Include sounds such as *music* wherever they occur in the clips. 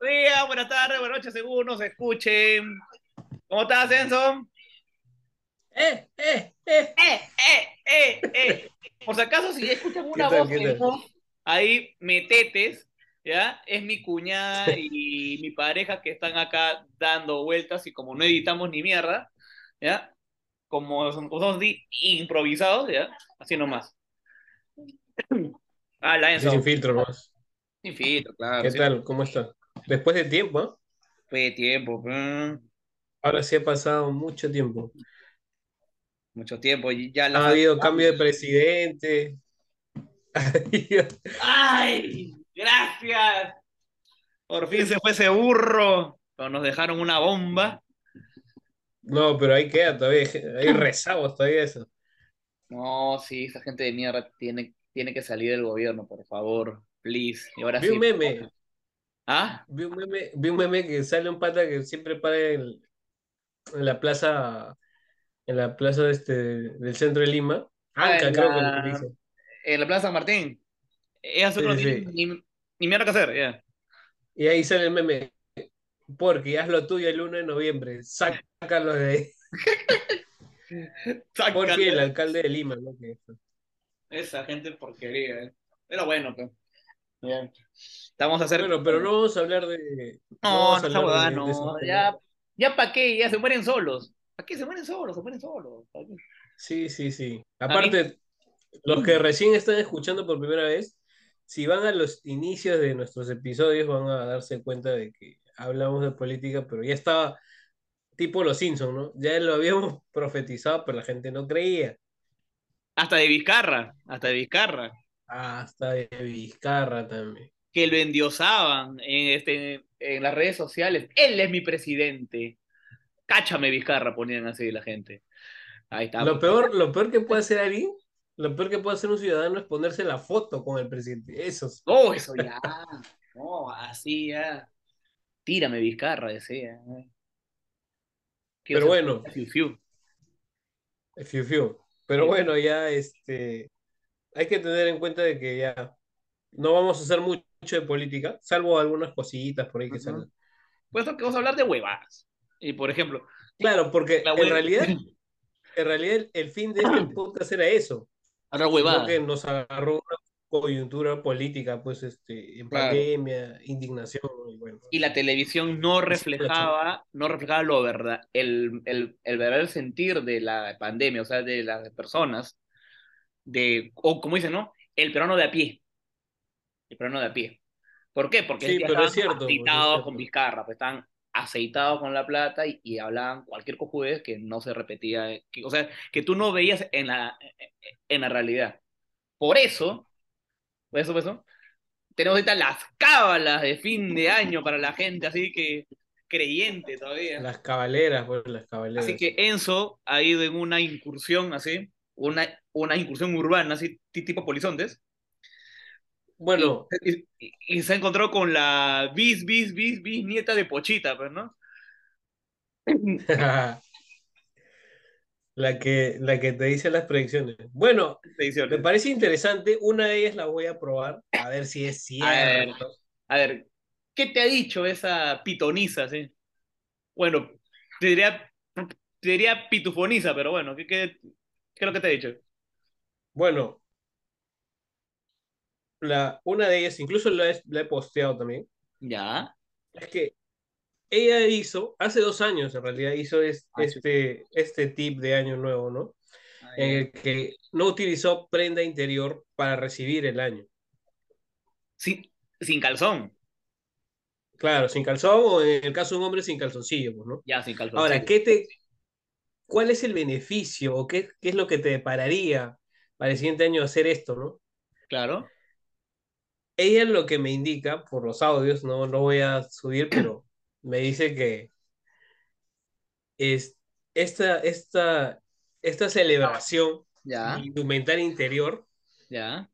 Día, buenas tardes, buenas noches, según nos escuchen. ¿Cómo estás, Enzo? ¡Eh, eh, eh! ¡Eh, eh, eh, eh! Por si acaso, si escuchan una ¿Qué tal, voz ahí metetes, ¿ya? Es mi cuñada y mi pareja que están acá dando vueltas y como no editamos ni mierda, ¿ya? Como somos improvisados, ¿ya? Así nomás. *clears throat* Ah, la Enzo. sin filtro más. Claro. ¿Qué sí. tal? ¿Cómo está? Después de tiempo, ¿ah? Fue de tiempo, mm, Ahora sí ha pasado mucho tiempo. mucho tiempo. y Ya la Ha habido cambio de presidente. *laughs* ¡Ay! ¡Gracias! Por fin se fue ese burro. Pero nos dejaron una bomba. No, pero ahí queda todavía. Hay rezagos todavía eso. No, sí, esa gente de mierda tiene, tiene que salir del gobierno, por favor. Please. Y ahora Vi sí. un meme. ¿Ah? Vi un meme, vi un meme que sale un pata que siempre para en, en la plaza, en la plaza este, del centro de Lima. Ah, Anca, creo la- que le dice. En la Plaza San Martín. Ella Sí, no sí, tiene sí. ni, ni mierda que hacer, ya. Y ahí sale el meme. Porque haz lo tuyo el 1 de noviembre. Sácalo de ahí. *laughs* Porque el alcalde de Lima, ¿no? Esa gente porquería, eh. Pero bueno, pues. Ya. Vamos a hacer. Bueno, pero no vamos a hablar de. No, de- no. esos temas. Ya, ya para qué, ya se mueren solos. ¿Para qué se mueren solos? Se mueren solos. Sí, sí, sí. Aparte, los que recién están escuchando por primera vez, si van a los inicios de nuestros episodios, van a darse cuenta de que hablamos de política, pero ya estaba tipo los Simpsons, ¿no? Ya lo habíamos *laughs* profetizado, pero la gente no creía. Hasta de Vizcarra, hasta de Vizcarra. Hasta de Vizcarra también. Que lo endiosaban en, este, en las redes sociales. Él es mi presidente. Cáchame Vizcarra, ponían así la gente. Ahí está. Lo peor, lo peor que puede hacer alguien, lo peor que puede hacer un ciudadano es ponerse la foto con el presidente. Eso es. No, eso ya. No, así ya. Tírame Vizcarra, decía. Quiero Pero bueno. fiu, fiu. Fiu, fiu. Pero bueno, ya este, hay que tener en cuenta de que ya no vamos a hacer mucho de política, salvo algunas cositas por ahí que Ujú. salgan. Puesto que vamos a hablar de huevadas. Y por ejemplo, Claro, porque en realidad, *laughs* en realidad el, el fin de este podcast era eso, sino huevadas. que nos agarró una coyuntura política, pues este, en Claro. pandemia, indignación, y bueno. y la televisión no reflejaba, no reflejaba lo verdad, el, el, el verdadero sentir de la pandemia, o sea, de las personas, de, o como dicen, ¿no? El peruano de a pie. El peruano de a pie. ¿Por qué? Porque Sí, pero es estaban cierto, es aceitados con Vizcarra, pues estaban aceitados con la plata y, y hablaban cualquier cojudez que no se repetía, que- o sea, que tú no veías en la, en la realidad. Por eso, por eso, por eso, tenemos ahorita las cábalas de fin de año para la gente, así que creyente todavía. Las cabaleras, pues las cabaleras. Así que Enzo ha ido en una incursión así, una, una incursión urbana, así, ti- tipo polizontes, Bueno, y, y- y se ha encontrado con la bis, bis, bis, bis nieta de Pochita, pues, ¿no? *laughs* la que, la que te dice las predicciones. Bueno. Me parece interesante, una de ellas la voy a probar, a ver si es A ver. cierto. A ver, ¿qué te ha dicho esa pitoniza, sí? Bueno, te diría, te diría pitufoniza, pero bueno, ¿qué, qué, qué es lo que te ha dicho? Bueno, la, una de ellas, incluso la he, la he posteado también, Ya. es que ella hizo, hace dos años en realidad, hizo es- Ah, sí. este, este tip de año nuevo, ¿no? Ahí. En el que no utilizó prenda interior para recibir el año. Sin, sin calzón. Claro, sin calzón o en el caso de un hombre sin calzoncillo, pues, ¿no? Ya, sin calzón. Ahora. ¿qué te, ¿cuál es el beneficio o qué, qué es lo que te depararía para el siguiente año hacer esto, ¿no? Claro. Ella lo que me indica por los audios, no lo voy a subir, *clears throat* pero me dice que es esta, esta, esta celebración Ya, indumentaria interior ya.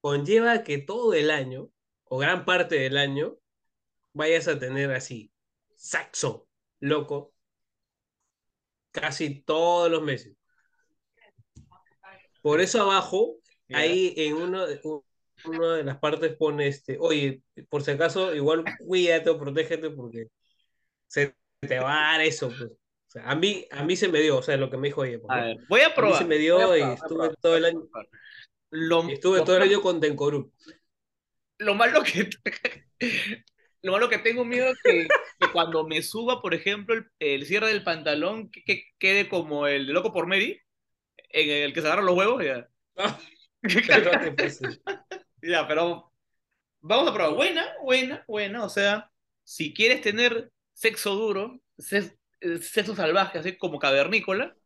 conlleva que todo el año, o gran parte del año, vayas a tener así, saxo, loco, casi todos los meses. Por eso abajo, Ya. ahí en uno, una de las partes pone este, oye, por si acaso, igual cuídate o protégete porque se te va a dar eso, pues. O sea, a mí, a mí se me dio, o sea, lo que me dijo ella. Pues, a ver, voy a probar. A mí se me dio y estuve todo el año. Lo, estuve todo el año con Tenkoru. Lo malo que lo malo que tengo miedo es que, cuando me suba, por ejemplo, el, cierre del pantalón que, quede como el de loco por Mary, en el que se agarran los huevos, ya. *laughs* ya, pero vamos a probar. Buena, buena, buena. O sea, si quieres tener sexo duro, sexo salvaje, así como cavernícola.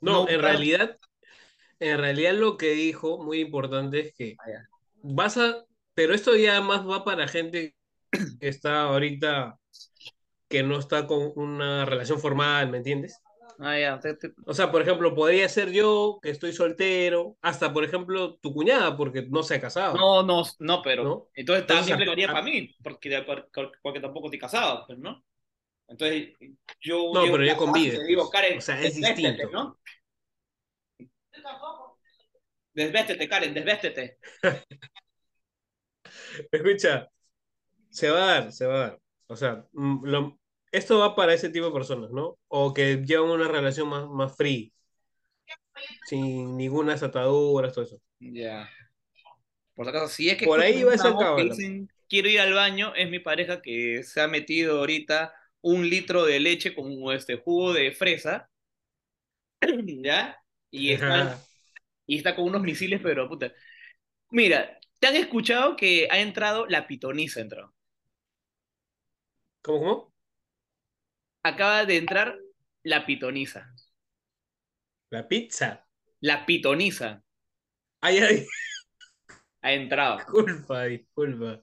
No, en realidad, en realidad lo que dijo, muy importante, es que ah, vas a, pero esto ya más va para gente que *clears throat* está ahorita, que no está con una relación formal, ¿me entiendes? Ah, ya. O sea, por ejemplo, podría ser yo que estoy soltero, hasta por ejemplo tu cuñada, porque no se ha casado. No, no, no, pero. Entonces también le para mí, porque, porque tampoco estoy casado, pues, ¿no? Entonces, yo. No, pero yo convive. Digo, Karen, o sea, es distinto. ¿no? Desvéstete, Karen, desvéstete. *laughs* Escucha, se va a dar, se va a dar. O sea, mm, lo, esto va para ese tipo de personas, ¿no? O que llevan una relación más, más free, sin ninguna ataduras, todo eso. Ya. Por acaso, si es que. Por ahí va esa cábala. Quiero ir al baño, es mi pareja que se ha metido ahorita un litro de leche con este jugo de fresa. *clears throat* ¿Ya? Y *laughs* está, y está con unos misiles, pero puta. Mira, ¿te han escuchado que ha entrado la pitoniza? Entró. ¿Cómo, cómo? Acaba de entrar la pitoniza. ¿La pizza? La pitoniza. Ay, ay. Ha entrado. Disculpa, disculpa.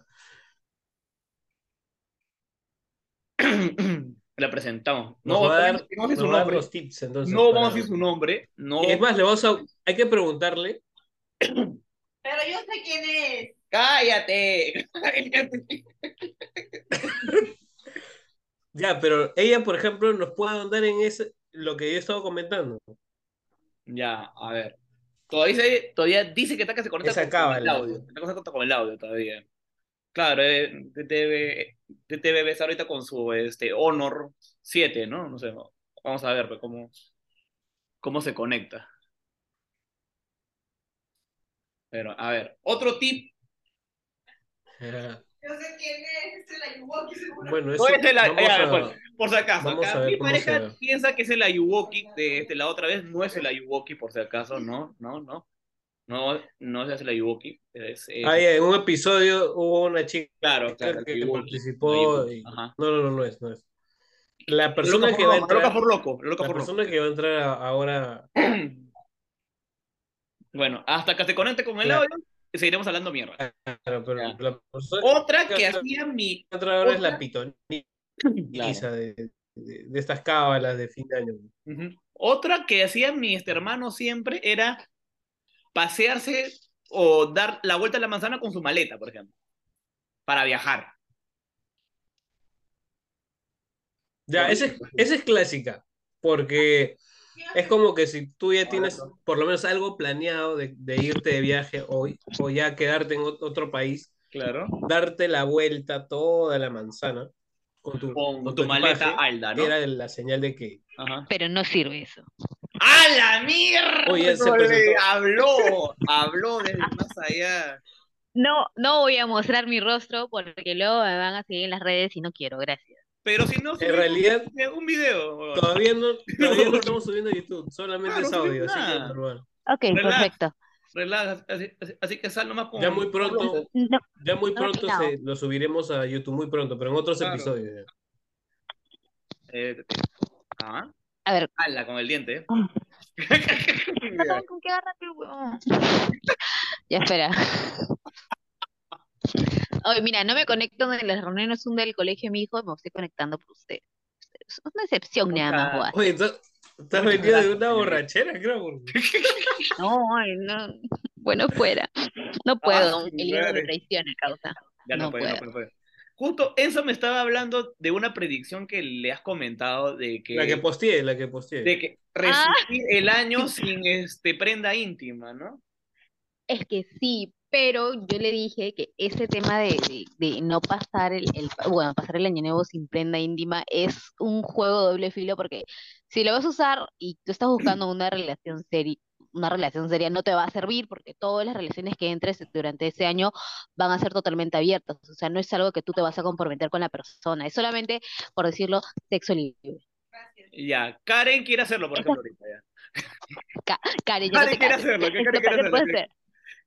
*clears throat* la presentamos. No, vamos a dar, su nombre. Los tips, entonces, no vamos a decir su nombre. No. Es más, le vamos a, hay que preguntarle. *clears throat* Pero yo sé quién es. Cállate. *laughs* *laughs* ya, pero ella, por ejemplo, nos puede andar en ese, lo que yo he estado comentando. Ya, a ver. Todavía dice, todavía dice que está que se conecta con, el audio. Está conecta con el audio todavía. Claro, eh, debe, debe estar ahorita con su este, Honor 7, ¿no? No sé, vamos a ver pues, cómo, cómo se conecta. Pero, a ver, otro tip. *laughs* Yo sé quién es, es el Ayuwoki, seguro. Bueno, eso, es el, a, por, si acaso, acá mi pareja piensa que es el Ayuwoki de este, la otra vez, no es el Ayuwoki, por si acaso, no, no, no. No, no se hace la Yuwoki. en un episodio hubo una chica claro, que, participó. No, no, no, no es, no es. La persona que va a entrar. Loca por loco. la persona que va a entrar ahora. *clears throat* bueno, hasta que se conecte con el audio, seguiremos hablando mierda. Claro, pero la Otra que, hacía mi. Otra ahora es la pitoniza de, de, estas cábalas de fin de año. Otra que hacía mi este hermano siempre era pasearse o dar la vuelta a la manzana con su maleta, por ejemplo, para viajar. Ya, esa es, es clásica, porque es como que si tú ya tienes por lo menos algo planeado de, irte de viaje hoy o ya quedarte en otro país, claro. darte la vuelta toda la manzana con tu, con, tu, maleta alda, ¿no? Era la señal de que... Pero no sirve eso. ¡A la mierda! habló, habló desde más allá. No, no voy a mostrar mi rostro porque luego me van a seguir en las redes y no quiero, gracias. Pero si no, en realidad, un video. Todavía no, *laughs* todavía no estamos subiendo a YouTube, solamente es audio, así que normal. Ok, perfecto. Relaja, así, así, que sal nomás con. Ya muy pronto, ya muy pronto se, lo subiremos a YouTube, muy pronto, pero en otros episodios. Eh, ¿ah? A ver. Hala, con el diente. ¿eh? *laughs* ¿Con qué *laughs* ya espera. Oye, mira, no me conecto en las reuniones un del colegio de mi hijo, me estoy conectando por usted. Es una excepción nada más, Oye, estás metido de una borrachera, creo. *laughs* No, no. Bueno, fuera. No puedo, el libro me traiciona, causa. Ya no, puede, no puede. Justo eso me estaba hablando de una predicción que le has comentado de que. La que posteé, la que posteé. De que ah. el año sin este prenda íntima, ¿no? Es que sí, Pero yo le dije que ese tema de, de- de no pasar el, el- bueno, pasar el año nuevo sin prenda íntima es un juego de doble filo porque si lo vas a usar y tú estás buscando una relación seria, una relación seria no te va a servir porque todas las relaciones que entres durante ese año van a ser totalmente abiertas. O sea, no es algo que tú te vas a comprometer con la persona, es solamente, por decirlo, sexo libre. Ya, Karen quiere hacerlo, por ejemplo, ahorita ya. Ca- Karen, no Karen te quiere hacerlo, ¿qué Karen quiere hacerlo?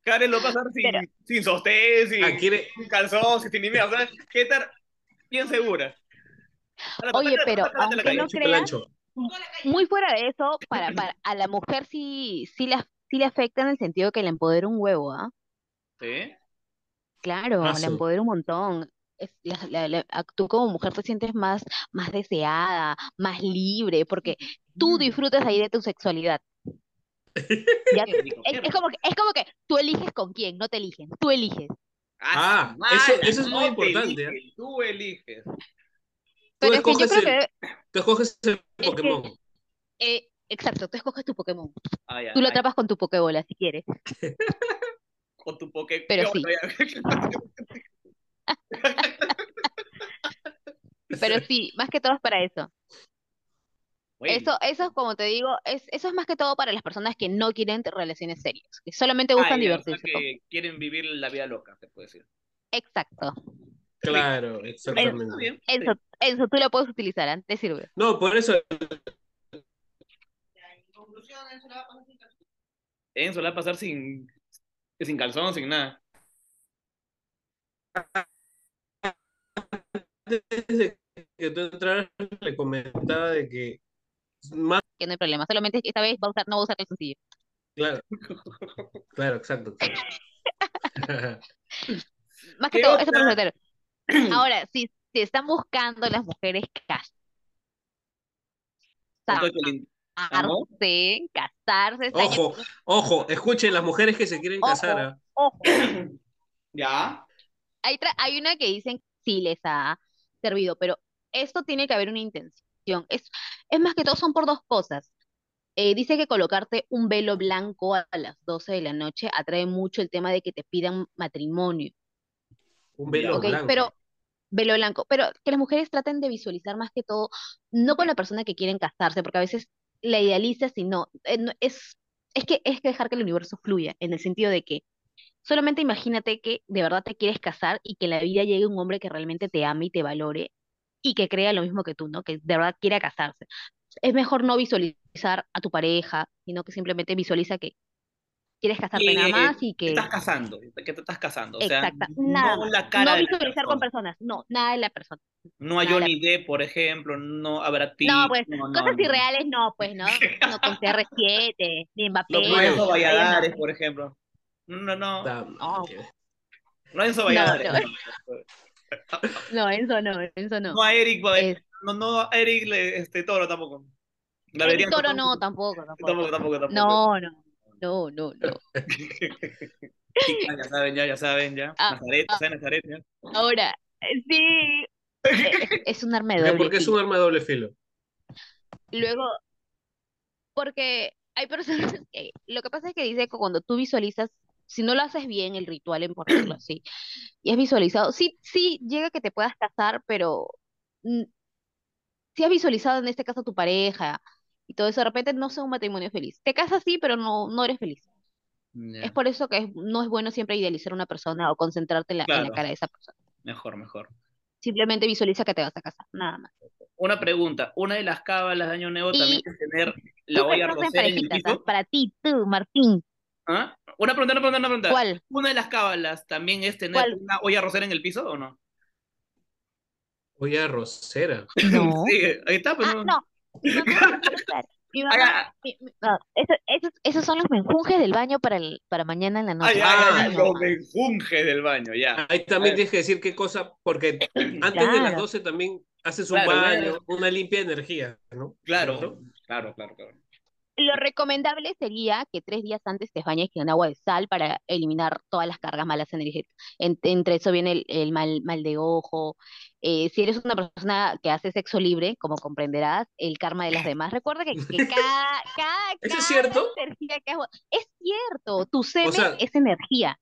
Karen lo va a hacer sin, Pero- sin sostén, sin, sin calzón, sin o sea, que estar bien segura. Oye, pero de aunque no creas, muy fuera de eso, para, para a la mujer sí, sí le, sí le afecta en el sentido que le empodera un huevo, ¿ah? ¿Sí? Claro, Ah, sí. empodera un montón. Es, la- la- la- a- tú como mujer te sientes más, más deseada, más libre, porque tú disfrutas ahí de tu sexualidad. Ya- es, como que, es como que tú eliges con quién, no te eligen, tú eliges. Ah, madre, eso- eso es no muy te importante, ¿eh? Tú eliges. Tú Pero es que yo escoges creo el, que, tú escoges el que- Pokémon. eh, exacto, tú escoges tu Pokémon. Ah, ya, Tú lo ah, atrapas con tu Pokébola si quieres. *laughs* con tu Poké. Pero sí. *laughs* Pero sí, más que todo es para eso. Eso, eso, como te digo, es, eso es más que todo para las personas que no quieren relaciones serias, que solamente ah, buscan sea divertirse. que quieren vivir la vida loca, se puede decir. Exacto. Claro, exactamente. Enzo, Enzo, tú lo puedes utilizar, ¿ah? Te sirve. No, por eso Enzo la va a pasar sin, sin calzón, sin nada. antes de que tú entraras le comentaba de que más Que no hay problema. Solamente esta vez va a usar, no va a usar el sencillo. claro, *laughs* claro, exacto. exacto. *laughs* Más que ¿Qué todo, eso por otra? soltero. *clears throat* Ahora, si, si están buscando las mujeres el- casarse, casarse, Ojo, ojo, escuchen las mujeres que se quieren Ojo. casar. ¿ah? ojo, *clears throat* ya. hay, hay una que dicen que sí les ha servido, pero esto tiene que haber una intención. Es, es más que todo, son por dos cosas. Eh, dice que colocarte un velo blanco a las 12 de la noche atrae mucho el tema de que te pidan matrimonio. Un velo blanco. Pero, velo blanco, pero que las mujeres traten de visualizar más que todo, no con la persona que quieren casarse, porque a veces la idealizas y no, eh, no- es, es que es que dejar que el universo fluya, en el sentido de que solamente imagínate que de verdad te quieres casar y que en la vida llegue un hombre que realmente te ame y te valore y que crea lo mismo que tú, ¿no? Que de verdad quiera casarse. Es mejor no visualizar a tu pareja, sino que simplemente visualiza que quieres casarte nada más y Te que... estás casando, que te estás casando. O sea, nada no más. la cara No de la visualizar con persona. personas, no, nada de la persona. No la Johnny Depp, por ejemplo, no Brad Pitt. No, pues, no, no, cosas no. irreales no, pues, ¿no? No con *laughs* CR7, ni Mbappé, No, no Enzo Valladares, no. por ejemplo. No, no. No. No a Enzo No, Valladares. No. No, No, eso no, eso no. No a Eric, Es- no, no a Eric le- este, Toro tampoco. La Eric Toro tampoco. no, tampoco, tampoco. Tampoco, tampoco, tampoco. No, no, no, no, no. Ya saben, ya, ya saben, ya. Ah, Nazaret, ah. ¿sabes Nazaret? Ya. Ahora, eh, sí, es, es un arma de ¿Por qué? doble es filo. un arma de doble filo. Luego, porque hay personas que, lo que pasa es que dice que cuando tú visualizas, si no lo haces bien el ritual, en por decirlo *clears throat* así, y has visualizado, sí, sí, llega que te puedas casar, pero mm, si has visualizado en este caso a tu pareja y todo eso, de repente no sea un matrimonio feliz. Te casas sí, pero no, no eres feliz. Es por eso que es- no es bueno siempre idealizar a una persona o concentrarte en la, en la Claro. cara de esa persona. Mejor, mejor. Simplemente visualiza que te vas a casar, nada más. Una pregunta. Una de las cábalas de Año Nuevo Y también es tener la olla rosera en el parejitas, ¿ah? piso. Para ti, tú, Martín. ¿Ah? Una pregunta, una pregunta, una pregunta. ¿Cuál? ¿Una de las cábalas también es tener ¿Cuál? una olla rosera en el piso o no? Olla rosera. *laughs* No. Sí, ahí está, Ah, no. no. Mi mamá, *laughs* Ah, mi- no, eso- esos, esos son los menjunjes del baño para, el, para mañana en la noche. ay, Ah, los menjunjes del baño, ya. Ahí también tienes que decir qué cosa, porque *clears throat* antes de las Claro. 12 también haces un Claro, baño, claro. una limpia de energía, ¿no? Claro, ¿Cierto? claro, claro, claro. Lo recomendable sería que tres días antes te bañes con agua de sal para eliminar todas las cargas malas energéticas. En- entre eso viene el, el mal, mal de ojo. Eh, si eres una persona que hace sexo libre, como comprenderás, el karma de las demás. Recuerda que, que *laughs* cada, cada, ¿Eso es cada cierto? energía que hago- es cierto, tu semen sea- es energía.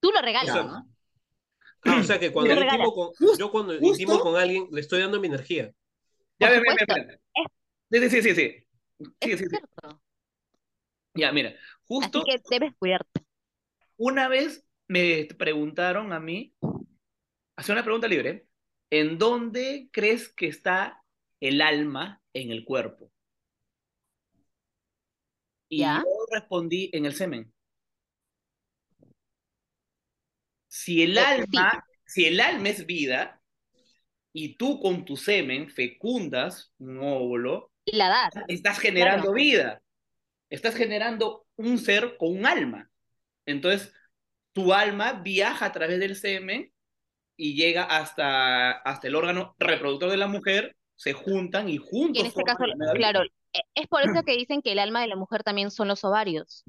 Tú lo O regalas. sea, Ya. ah, o sea que cuando yo intimo con, yo cuando intimo con alguien, le estoy dando mi energía. Ya, Por ve, ve, ve, supuesto. ve. Sí, sí, sí, sí, sí. Es sí, cierto. Ya, mira, Así justo que debes cuidarte. una vez me preguntaron a mí, hace una pregunta libre, ¿en dónde crees que está el alma en el cuerpo? Y ¿Ya? yo respondí en el semen. Si el alma, si el alma es vida y tú con tu semen fecundas un óvulo, La das. estás generando Claro. vida. Estás generando un ser con un alma. Entonces, tu alma viaja a través del semen y llega hasta, hasta el órgano reproductor de la mujer, se juntan y juntos Y en este caso, vida. claro, e- es por eso *clears throat* que dicen que el alma de la mujer también son los ovarios.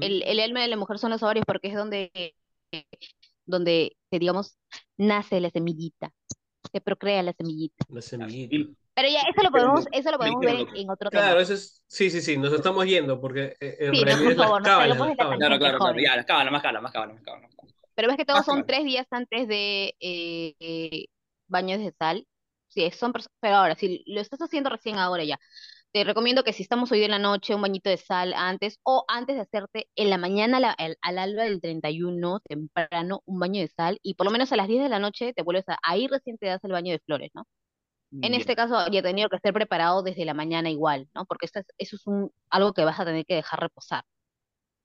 El, el alma de la mujer son los ovarios porque es donde, donde, digamos, nace la semillita, se procrea la semillita. La semillita. Pero ya, eso lo podemos, eso lo podemos ver en, otro tema. Claro, eso es, sí, sí, sí, nos estamos yendo porque eh, en Sí, no, realidad por es las favor, nos cábalas, salimos las cábalas. Claro, claro, claro. Ya, las cábalas, más cábalas, más cábalas, más cábalas, más cábalas. Pero ves que todos Más son claro. tres días antes de eh, eh, baños de sal. Sí, son, pero ahora, si lo estás haciendo recién ahora ya, te recomiendo que si estamos hoy en la noche, un bañito de sal antes, o antes de hacerte en la mañana, la- al, al alba del 31, temprano, un baño de sal, y por lo menos a las 10 de la noche te vuelves a, ahí recién te das el baño de flores, ¿no? En Ya. este caso ya tenido que estar preparado desde la mañana igual, ¿no? Porque esto es- eso es un, algo que vas a tener que dejar reposar.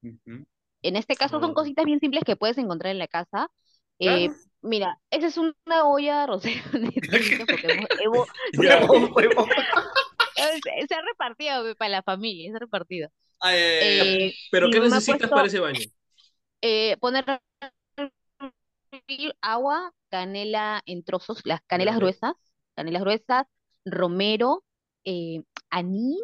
Ujú. En este caso son cositas bien simples que puedes encontrar en la casa. Eh, mira, esa es una olla rosera *laughs* distinta *laughs* porque hemos, *laughs* hemos-. *laughs* se, ha repartido para la familia, se ha repartido. Ay, ay, ay, ay. Eh, Pero ¿qué necesitas puesto, para ese baño? eh, poner agua, canela en trozos, las canelas Vale. gruesas, canelas gruesas, romero, eh, anís,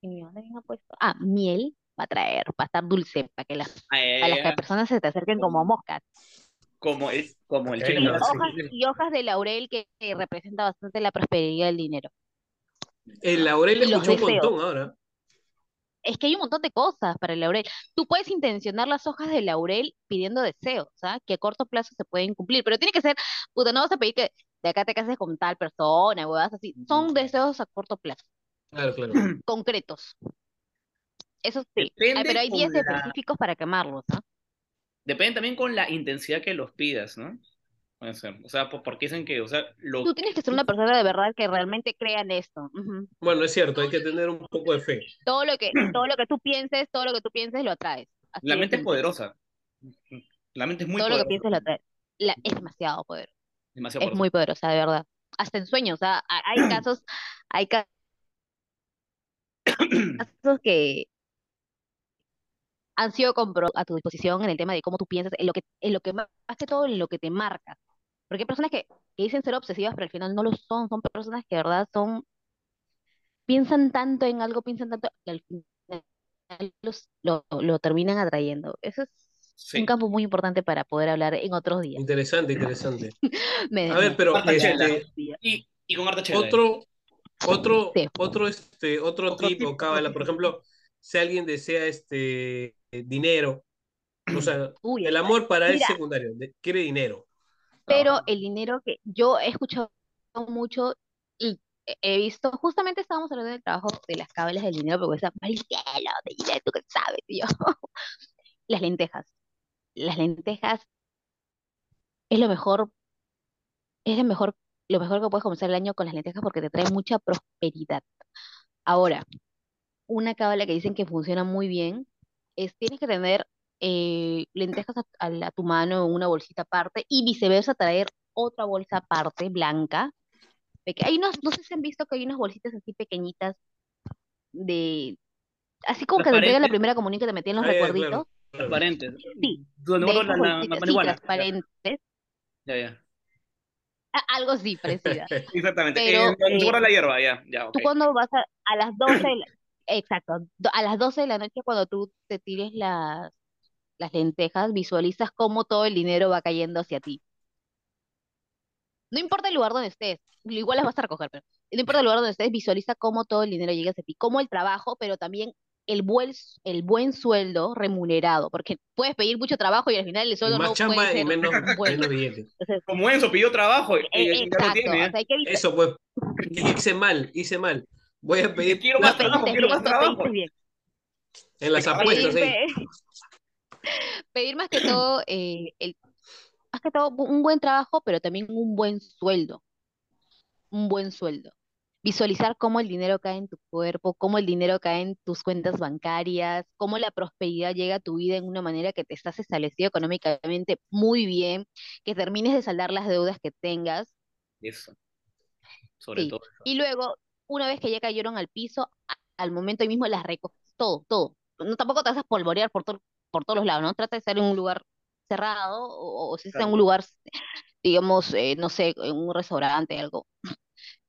y mi mamá también ha puesto, ah, miel, va a traer, va a estar dulce para que las, Ay, para las que personas se te acerquen como moscas. Como el, como el Y hojas, y hojas de laurel que, que representa bastante la prosperidad del dinero. El laurel Y los escuchó un montón ahora. Es que hay un montón de cosas para el laurel. Tú puedes intencionar las hojas de laurel pidiendo deseos, ¿sabes? Que a corto plazo se pueden cumplir, pero tiene que ser, puta, no vas a pedir que de acá te cases con tal persona, huevas así. Son deseos a corto plazo, Claro, claro. *clears throat* concretos. Eso sí. Ay, pero hay días con la- específicos para quemarlos, ¿ah? Depende también con la intensidad que los pidas, ¿no? Puede ser. O sea, po- porque dicen que, o sea, lo Tú tienes que ser una persona de verdad que realmente crea en esto. Bueno, es cierto, hay que tener un poco de fe. Todo lo que, todo lo que tú *clears throat* pienses, todo lo que tú pienses lo atraes. Así la mente es poderosa. La mente es muy todo lo que poderosa. pienses lo atraes. La- es demasiado poder. Demasiado Es poderosa. muy poderosa, de verdad. Hasta en sueños, o sea, ha- hay *clears throat* casos, hay ca- casos que han sido compro a tu disposición en el tema de cómo tú piensas, en lo que, en lo que más que todo en lo que te marcas. Porque hay personas que, que dicen ser obsesivas, pero al final no lo son, son personas que de verdad son, piensan tanto en algo, piensan tanto, que al final los, lo, lo terminan atrayendo. Eso es Sí. un campo muy importante para poder hablar en otros días. Interesante, *laughs* interesante. Me- A ver, pero este, Y, y con harta chela. otro, otro, Sí. otro, este, otro Otro tip tip, o cábala, por ejemplo, si alguien desea este dinero, o sea, Uy, el amor para él es Mira. secundario, quiere dinero. Pero el dinero que yo he escuchado mucho y he- visto, justamente estábamos hablando del trabajo de las cables del dinero, porque esa Maricela, de dinero, tú qué sabes, y yo. *laughs* Las lentejas. Las lentejas es lo mejor, es lo mejor, lo mejor que puedes comenzar el año con las lentejas porque te trae mucha prosperidad. Ahora, una cábala que dicen que funciona muy bien es tienes que tener eh, lentejas a, a la- a tu mano en una bolsita aparte y viceversa traer otra bolsa aparte blanca. Hay unos, no sé si han visto que hay unas bolsitas así pequeñitas de así como que te entregan la primera comunión que te metían los Ah, recuerditos. Transparentes. Sí, de la, la, la transparentes, Ya, ya. a- algo así parecida. *laughs* Exactamente. Pero, Eh, eh, la hierba, ya, ya, Tú cuando vas a, a las 12 de la, exacto, a las 12 de la noche cuando tú te tires las, las lentejas, visualizas cómo todo el dinero va cayendo hacia ti. No importa el lugar donde estés, igual las vas a recoger, pero no importa el lugar donde estés, visualiza cómo todo el dinero llega hacia ti, cómo el trabajo, pero también el buen, el buen sueldo remunerado, porque puedes pedir mucho trabajo y al final el sueldo más no chamba puede y ser menos, *laughs* bueno. menos. Entonces, Como Enzo pidió trabajo y, y- eh, y ya lo exacto, tiene. ¿eh? o sea, que Eso pues, hice mal, hice mal. Voy a pedir Quiero no más trabajo, quiero bien, más no trabajo. en las apuestas. Pe- *laughs* pedir más que todo, eh, el, más que todo un buen trabajo, pero también un buen sueldo, un buen sueldo. Visualizar cómo el dinero cae en tu cuerpo, cómo el dinero cae en tus cuentas bancarias, cómo la prosperidad llega a tu vida en una manera que te estás establecido económicamente muy bien, que termines de saldar las deudas que tengas, Eso, sobre sí. todo. eso. Y luego, una vez que ya cayeron al piso, al momento ahí mismo las recoges, todo, todo. No, tampoco te vas a polvorear por, to- por todos los lados, ¿no? Trata de estar en un lugar cerrado o, o si estás en Claro. un lugar, digamos, eh, no sé, en un restaurante, algo.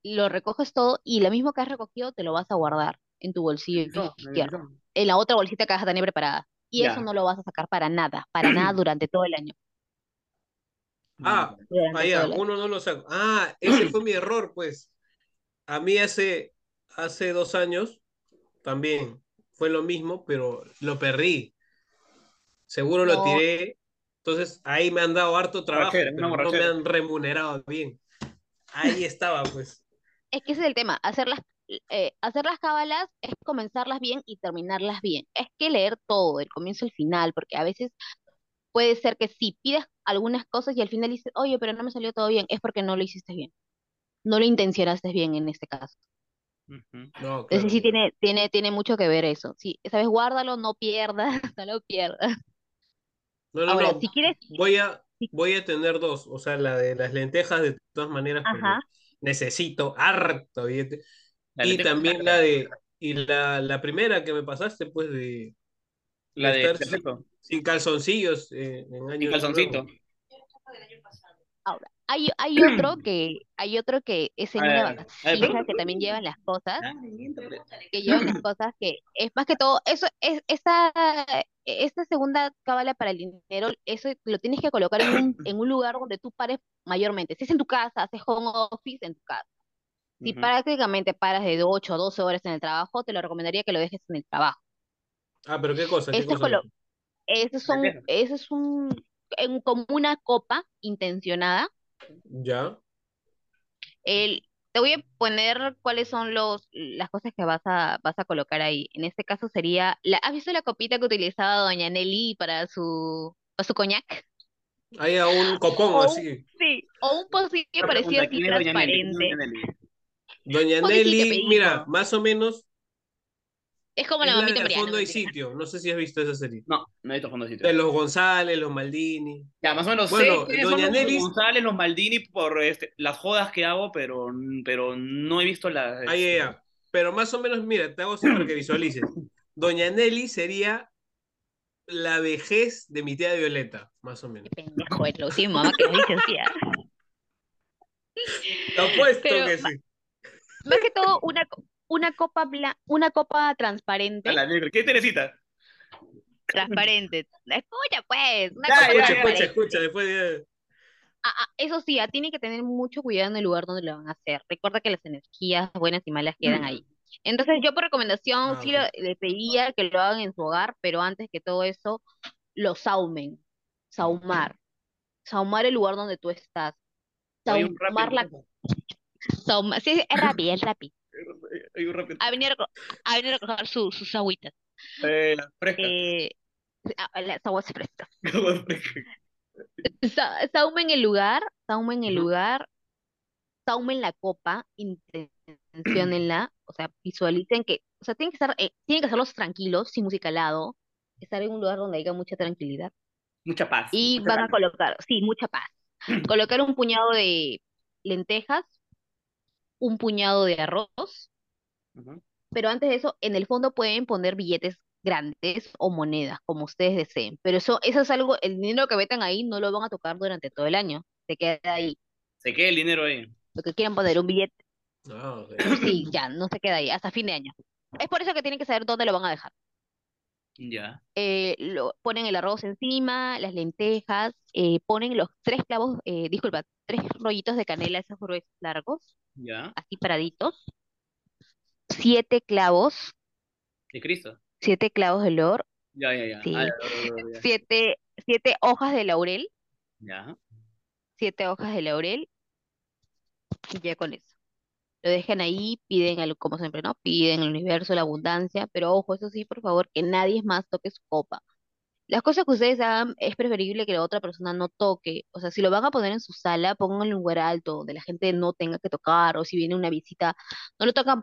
Lo recoges todo y lo mismo que has recogido te lo vas a guardar en tu bolsillo En en izquierdo, en la otra bolsita que vas a tener preparada. Y eso Ya. no lo vas a sacar para nada, *clears throat* para nada durante todo el año. Ah, Durante ya, todo el año. uno no lo saca. Ah, ese fue mi error, pues. A mí hace, hace dos años también fue lo mismo, pero lo perdí. Seguro lo tiré. Entonces ahí me han dado harto trabajo, Borrachera, pero no me han remunerado bien. Ahí estaba, pues. Es que ese es el tema, hacer las, eh, hacer las cábalas es comenzarlas bien y terminarlas bien. Es que leer todo, del comienzo al final, porque a veces puede ser que sí, pidas algunas cosas y al final dices, oye, pero no me salió todo bien, es porque no lo hiciste bien. No lo intencionaste bien en este caso. No, Entonces claro. sí tiene, tiene, tiene mucho que ver eso. Sí, sabes, guárdalo, no pierdas, *laughs* no lo pierdas. No, no, Ahora, no. si quieres, Voy a, voy a tener dos. O sea, la de las lentejas de todas maneras, ajá, necesito harto billete. La Y también la de, y la, la primera que me pasaste, pues, de, la de de estar de sin, sin calzoncillos eh, en sin año calzoncito. nuevo. ahora. Hay, hay otro *clears throat* que, hay otro que es en una vasija que también llevan las cosas. Ah, que llevan las *clears throat* cosas que es más que todo, eso es esta, esta segunda cábala para el dinero, eso lo tienes que colocar en un, en un lugar donde tú pares mayormente. Si es en tu casa, haces home office en tu casa. Si Ujú. prácticamente paras de 8 a 12 horas en el trabajo, te lo recomendaría que lo dejes en el trabajo. Ah, pero qué cosa, qué Eso es cosa. esos son, eso es un, en- como una copa intencionada. Ya. El, te voy a poner cuáles son los, las cosas que vas a, vas a colocar ahí. En este caso sería, la, ¿has visto la copita que utilizaba Doña Nelly para su, para su coñac? Hay a un copón O un, así. sí, o un pocillo parecido pregunta, así ¿quién es Doña Nelly? ¿Quién es transparente. Doña Nelly? Doña mira, más o menos Es como la es la mamita Mariana, fondo hay mentira. sitio. No sé si has visto esa serie. No, no he visto fondo de sitio. De los González, los Maldini. Ya, más o menos Bueno, sé quiénes son Doña los Nelly, González, los Maldini por este, las jodas que hago, pero, pero no he visto las... ahí ella. Pero más o menos, mira, te hago para que visualices. *coughs* Doña Nelly sería la vejez de mi tía Violeta, más o menos. Qué pendejo es lo sí, mamá que lo dice así. ¿ah? Te apuesto Pero que sí. más que todo una, una copa bla- una copa transparente, la. ¿Qué Teresita? transparente. Escucha pues, una Ya, copa ya, Escucha, escucha. Después de... Ah, ah, eso sí, ah, tiene que tener mucho cuidado en el lugar donde lo van a hacer. Recuerda que las energías buenas y malas quedan ahí. Entonces, yo por recomendación Ah, sí lo- le pediría que lo hagan en su hogar, pero antes que todo eso, lo saumen. Saumar. Saumar el lugar donde tú estás. Saumar la... Saumar, sí, es rápido, es rápido. Hay un rápido. A venir a, a venir a recoger su- sus agüitas. Eh, fresca. Eh, ah, las aguas frescas. *laughs* Aguas frescas. Sa- el lugar, saumen el Ujú. lugar, saumen la copa, intenciónenla, o sea, visualicen que, o sea, tienen que estar, eh, tienen que hacerlos tranquilos, sin música al lado, estar en un lugar donde haya mucha tranquilidad. Mucha paz. Y mucha van a colocar, sí, mucha paz. Colocar un puñado de lentejas, un puñado de arroz, Ujú. pero antes de eso, en el fondo pueden poner billetes grandes o monedas, como ustedes deseen. Pero eso, eso es algo, el dinero que metan ahí no lo van a tocar durante todo el año, se queda ahí. Se queda el dinero ahí. Lo que quieran poner, un billete, Ah, *clears throat* sí, ya, no se queda ahí, hasta fin de año. Es por eso que tienen que saber dónde lo van a dejar. Ya. Eh, lo, ponen el arroz encima, las lentejas, eh, ponen los tres clavos, eh, disculpa, tres rollitos de canela, esos gruesos largos, Ya. así paraditos, siete clavos, De Cristo. siete clavos de olor, Ya, ya, ya. Ah, sí, ya, ya. siete, siete hojas de laurel, Ya. siete hojas de laurel, y ya con eso. Lo dejan ahí, piden, como siempre, ¿no? Piden el universo, la abundancia, pero ojo, eso sí, por favor, que nadie más toque su copa. Las cosas que ustedes hagan es preferible que la otra persona no toque. O sea, si lo van a poner en su sala, pónganlo en un lugar alto, donde la gente no tenga que tocar, o si viene una visita, no lo tocan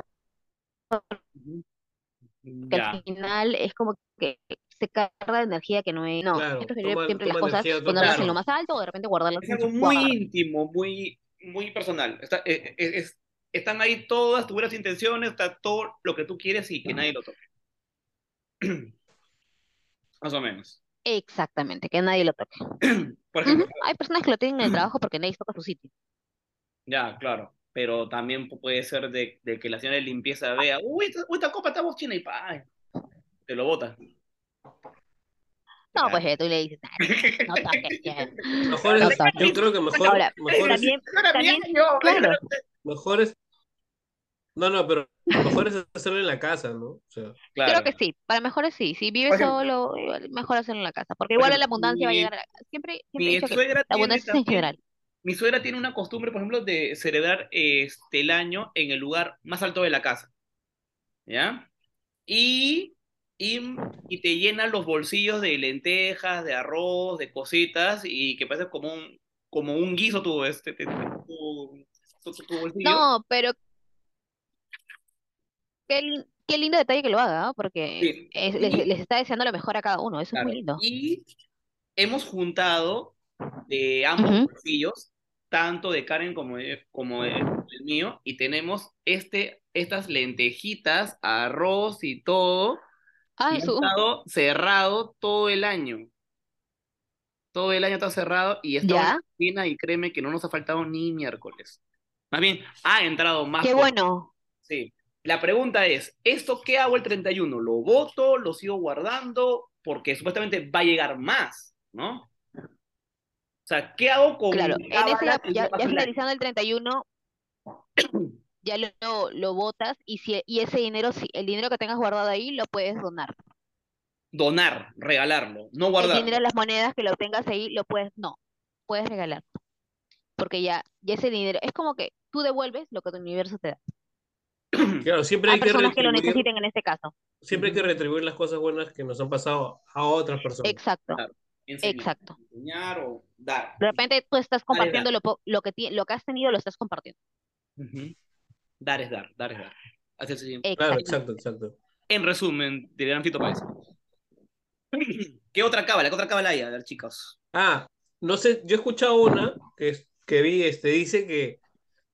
que al final es como que se carga de energía que no es. No, es Claro, preferible toma, siempre las toma cosas energía ponerlas en Claro. lo persona. más alto o de repente guardarlas Es en algo muy cuarto. íntimo, muy, muy personal. Está, eh, eh, es- están ahí todas tus buenas intenciones, está todo lo que tú quieres y que nadie lo toque. *clears throat* Más o menos. Exactamente, que nadie lo toque. *clears throat* Por ejemplo, Hay personas que lo tienen en el *clears throat* trabajo porque nadie toca su sitio. ya, claro. Pero también pu- puede ser de, de que la señora de limpieza vea, uy, esta, uy, esta copa está china y pa, ay, te lo bota. No, pues tú le dices, "Ah, no toques, *laughs* Mejor no es, toques. yo creo que mejor, Ahora, mejor es, también, también, claro, mejor es, no, no, pero *laughs* mejor es hacerlo en la casa, ¿no? O sea, creo Claro. que sí, para mejores sí, si vives solo, mejor hacerlo en la casa, porque por igual la abundancia va a mi, llegar a la casa. Siempre, siempre he mi dicho que la abundancia es en también, general. mi suegra tiene una costumbre, por ejemplo, de celebrar este, el año en el lugar más alto de la casa, ¿ya? Y, y, y te llena los bolsillos de lentejas, de arroz, de cositas, y que parece como un, como un guiso tu, este, te- te- tu, tu- tu- tu bolsillo. No, pero qué, qué lindo detalle que lo haga, ¿no? Porque Sí. es- les, Y, les está deseando lo mejor a cada uno, eso es muy lindo. y hemos juntado de ambos Ujú. bolsillos, tanto de Karen como de, como de- del mío, y tenemos este, estas lentejitas, arroz y todo, Ay, y ha su, estado cerrado todo el año. Todo el año está cerrado y está cocina y créeme que no nos ha faltado ni miércoles. Más bien, ha entrado más qué bueno. Sí. La pregunta es, ¿esto qué hago el 31? ¿Lo voto? ¿Lo sigo guardando? Porque supuestamente va a llegar más, ¿no? O sea, ¿qué hago con Claro, en ese ya, ya, el finalizando el 31, ya lo, lo, botas y, si, y ese dinero, si, el dinero que tengas guardado ahí, lo puedes donar. Donar, regalarlo, no El guardarlo. dinero, las monedas que lo tengas ahí, lo puedes, no, puedes regalar. Porque ya, ya ese dinero, es como que tú devuelves lo que tu universo te da. *clears throat* claro, siempre hay que personas que lo retribuir, necesiten en este caso. siempre hay que retribuir las cosas buenas que nos han pasado a otras personas. Exacto, Claro, enseñar, exacto. enseñar o dar. De repente tú estás Dar es compartiendo dar. lo, lo que, lo que has tenido, lo estás compartiendo. Dar es dar, dar es dar. Es, sí. Claro, Exacto. exacto. En resumen, de Gran Fito Páez. *clears throat* ¿Qué otra cábala? ¿Qué otra cábala hay, a ver, chicos? Ah, no sé, yo he escuchado una que, es- que vi, este, dice que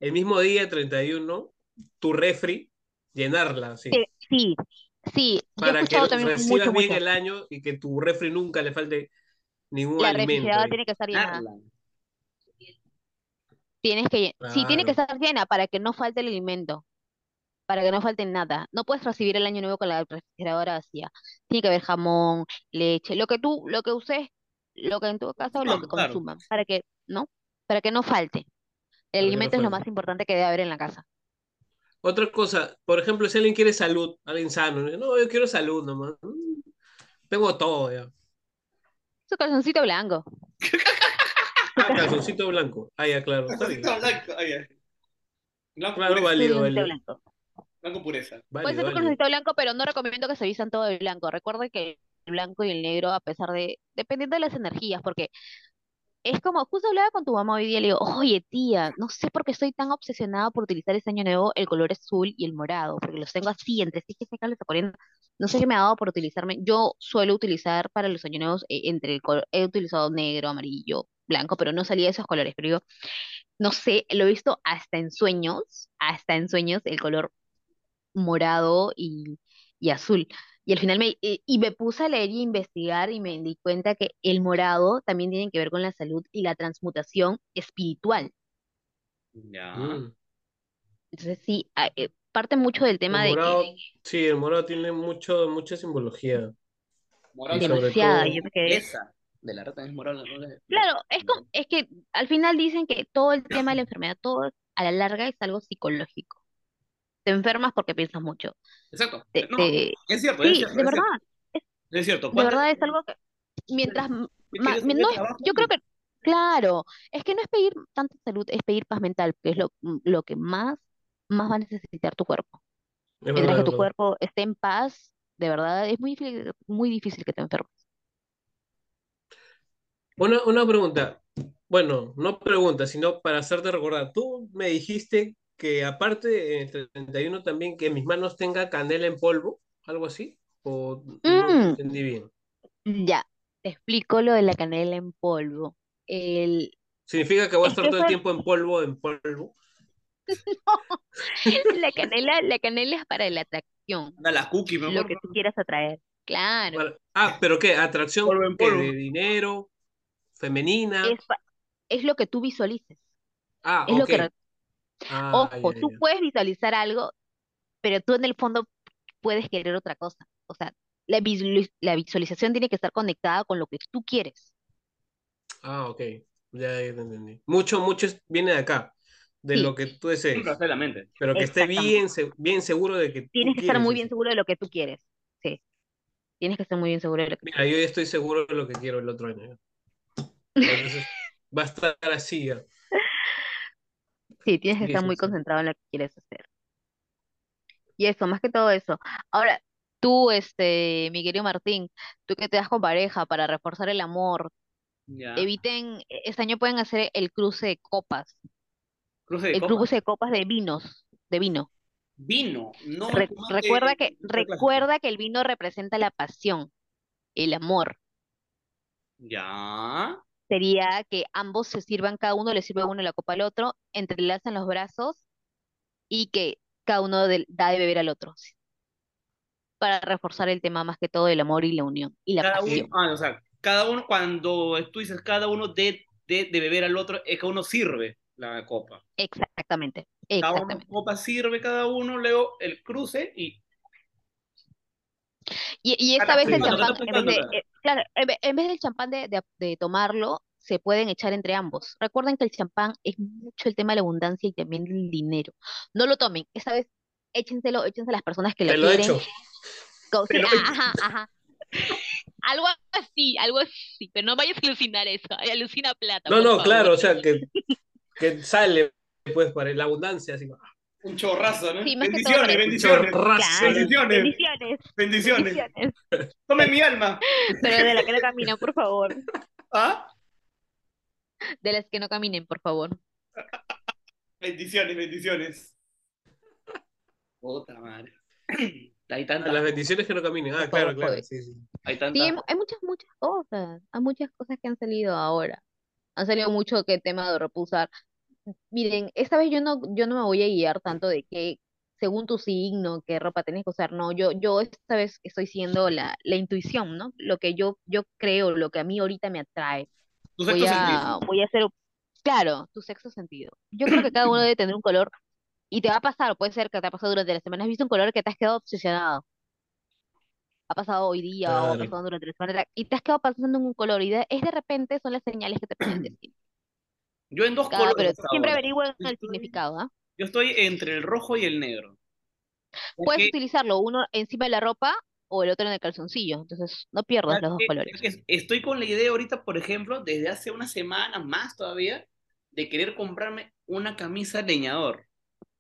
el mismo día 31, tu refri, llenarla, sí, Sí, sí, sí. Yo he para que también recibas mucho, bien mucho. el año y que tu refri nunca le falte ningún La alimento refrigeradora ahí. tiene que estar llena. Darla. Tienes que, lle- sí, tiene que Claro. estar llena para que no falte el alimento, para que no falte nada. No puedes recibir el año nuevo con la refrigeradora vacía. Tiene que haber jamón, leche, lo que tú, lo que uses, lo que en tu casa lo que claro. consuman, para que, ¿no? Para que no falte. El Para que no alimento es lo más importante que debe haber en la casa. Otra cosa, por ejemplo, si alguien quiere salud, alguien sano, no, yo quiero salud nomás. Mm, Tengo todo ya. Su calzoncito blanco. *laughs* Ah, calzoncito blanco. Ah, ya, claro, bien. Blanco, ay, ay. Blanco Claro, pureza. Válido, calzoncito válido. blanco. Blanco pureza. Puede ser válido. calzoncito blanco, pero no recomiendo que se vistan todo de blanco. Recuerda que el blanco y el negro, a pesar de, dependiendo de las energías, porque es como, justo hablaba con tu mamá hoy día, le digo, oye tía, no sé por qué estoy tan obsesionada por utilizar este año nuevo el color azul y el morado, porque los tengo así, entre sí que se está poniendo, no sé qué me ha dado por utilizarme, yo suelo utilizar para los años nuevos, eh, entre el color, he utilizado negro, amarillo, blanco, pero no salía de esos colores, pero digo, no sé, lo he visto hasta en sueños, hasta en sueños, el color morado y, y azul. Y al final me, y, y me puse a leer y investigar y me di cuenta que el morado también tiene que ver con la salud y la transmutación espiritual. Ya. Mm. Entonces sí, a- eh, parte mucho del El tema de morado, que sí, el morado tiene mucho, mucha simbología. Morado Y es sobre demasiada, yo me quedé. esa. De la rata es morado. ¿no? De- Claro, es como, es que al final dicen que todo el tema de la enfermedad, todo a la larga es algo psicológico. Te enfermas porque piensas mucho. Exacto. Te- No, te- es cierto, es sí, cierto, de es verdad, cierto. Es cierto. de ¿Cuántas- verdad es algo que mientras m- ¿Qué ma- no es- yo creo que claro, es que no es pedir tanta salud, es pedir paz mental, que es lo, lo que más más va a necesitar tu cuerpo. Es Mientras verdad, que es tu cuerpo esté en paz, de verdad es muy difícil, muy difícil que te enfermes. Una, una pregunta. Bueno, no pregunta, sino para hacerte recordar. Tú me dijiste que aparte en el 31 también que mis manos tenga canela en polvo, algo así, o no Mm. entendí bien. Ya, te explico lo de la canela en polvo. El, ¿Significa que voy a Es estar que todo el tiempo en polvo, en polvo? *laughs* la canela, la canela es para la atracción, Anda la cookie, lo mejor. que tú quieras atraer. Claro, Ah, pero ¿qué? ¿Atracción Polvo en qué? polvo. de dinero? ¿Femenina? es, es lo que tú visualices. Ah, Es lo ok. que, Ah, ojo, ya, tú ya. puedes visualizar algo, pero tú en el fondo puedes querer otra cosa. O sea, la visualiz- la visualización tiene que estar conectada con lo que tú quieres. Ah, ok. Ya, ya te entendí. Mucho, mucho viene de acá, de Sí. lo que tú desees. Hacer la mente. Pero que esté Exactamente. bien, bien seguro de que tú Tienes que estar quieres muy eso. bien seguro de lo que tú quieres. Sí. Tienes que estar muy bien seguro de lo que Mira, yo ya estoy seguro de lo que quiero el otro año. *laughs* Entonces, va a estar así ya. Sí, tienes que Sí, estar sí, muy sí. concentrado en lo que quieres hacer. Y eso, más que todo eso. Ahora, tú, este, mi querido Martín, tú que te das con pareja para reforzar el amor, Ya. eviten, e- este año pueden hacer el cruce de copas, Cruce de el copas. cruce de copas de vinos, de vino. Vino, no Re- recuerda que, recuerda que el vino representa la pasión, el amor. Ya. Sería que ambos se sirvan, cada uno le sirve a uno la copa al otro, entrelazan los brazos y que cada uno da de beber al otro. Para reforzar el tema más que todo del amor y la unión y la Cada uno, ah, o sea, cada uno, cuando tú dices cada uno de, de, de beber al otro, es que uno sirve la copa. Exactamente, Cada exactamente. copa sirve cada uno, luego el cruce y Y, y esta vez el champán, está en vez de, apuntando, claro, en ve- en vez del champán de, de- de tomarlo, se pueden echar entre ambos. Recuerden que el champán es mucho el tema de la abundancia y también del dinero. No lo tomen, esta vez échenselo, échense a las personas que Te lo quieren. hecho. lo sí, he hecho. ajá, ajá. Algo así, algo así, pero no vayas a alucinar eso, alucina plata, No, no, favor. claro, o sea, que, que sale pues para la abundancia, así. Un chorrazo, ¿no? Sí, bendiciones, bendiciones, Chorrazo. Bendiciones, bendiciones, bendiciones. bendiciones. Tome mi alma. Pero de la que no caminen, por favor. ¿Ah? De las que no caminen, por favor. Bendiciones, bendiciones. Puta madre. *clears throat* Hay A tantas, las bendiciones que no caminen. Ah, claro, claro. Sí, sí. hay Sí, tantas. hay, mu- hay muchas, muchas cosas. Hay muchas cosas que han salido ahora. Han salido mucho que tema de repulsar. Miren, esta vez yo no, yo no me voy a guiar tanto de que según tu signo, qué ropa tenés que usar. No, yo, yo esta vez estoy siendo la, la intuición, ¿no? Lo que yo, yo creo, lo que a mí ahorita me atrae. Tu Voy sexto a, sentido. voy a hacer, claro, tu sexto sentido. Yo creo que cada uno debe tener un color y te va a pasar, puede ser que te ha pasado durante la semana, has visto un color que te has quedado obsesionado. Ha pasado hoy día o ha pasado durante la semana y te has quedado pensando en un color y de, es de repente son las señales que te destino. Yo en dos Cada, colores siempre averigüen el Estoy- significado, ¿ah? Yo estoy entre el rojo y el negro. Puedes utilizarlo uno encima de la ropa o el otro en el calzoncillo, entonces no pierdas ¿sabes los dos colores. Estoy con la idea ahorita, por ejemplo, desde hace una semana más todavía, de querer comprarme una camisa leñador.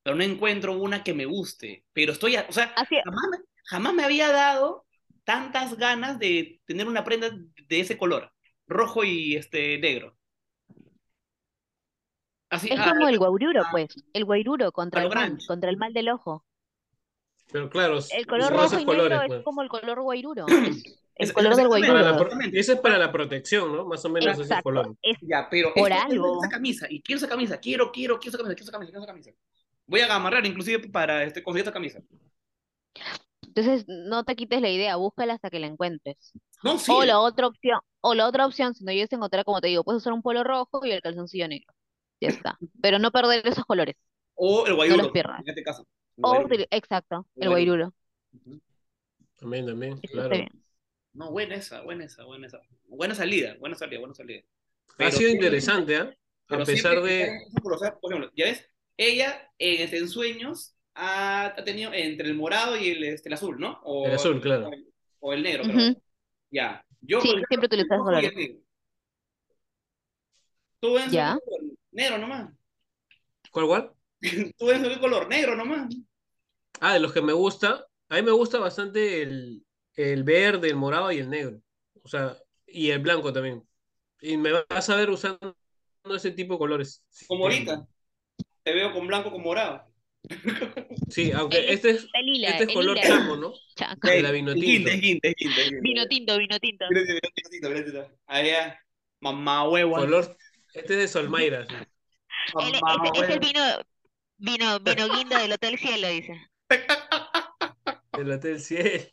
Pero no encuentro una que me guste. Pero estoy, a- o sea, Así, jamás, me- jamás me había dado tantas ganas de tener una prenda de ese color, rojo y este negro. Así, es ah, como el guairuro, ah, pues, el guairuro contra el mal, contra el mal del ojo. Pero claro, El color rojo esos y colores, negro pues. es como el color guairuro, *clears throat* es el Es- color del guairuro. Ese es para la protección, ¿no? Más o menos Exacto, colores. es Ya, pero por esto- algo. esa camisa, y quiero esa camisa, quiero, quiero, quiero esa camisa, quiero esa camisa, quiero esa camisa. Voy a amarrar inclusive para este, conseguir esta camisa. Entonces, no te quites la idea, búscala hasta que la encuentres. No, sí, O la otra opción, o la otra opción, si no llegas a encontrar, como te digo, puedes usar un polo rojo y el calzoncillo negro. Ya está. Pero no perder esos colores. o el No guayuro, los pierdas. en este caso. El O, exacto, El guairuro. Ujú. También, también, Eso claro. No, buena esa, buena esa, buena esa. Buena salida, buena salida, buena salida. Ha sido interesante, ¿ah? A pesar de... por ejemplo, ya ves, ella en este ensueños ha, ha tenido entre el morado y el, este, el azul, ¿no? O, El azul, claro. O el, o el negro, Ujú. creo. Ya. Yo, Sí, ejemplo, siempre utilizas colores. Tú ves Ya. Negro nomás. ¿Cuál, cuál? *laughs* Tú ves el color negro nomás. Ah, de los que me gusta, a mí me gusta bastante el, el verde, el morado y el negro. O sea, y el blanco también. Y me vas a ver usando ese tipo de colores. Como ahorita. Te veo con blanco con morado. Sí, aunque El- este es, El lila, este es el color lila. *laughs* chaco, ¿no? Chaco. De la. Vino tinto, vino tinto. Vino tinto, vino tinto, vino tinto. Allá, mamá huevo. Color, este es de Solmayra. sí. Él- ese es el vino, vino, vino guinda del Hotel Cielo, dice. *laughs* Del Hotel Cielo.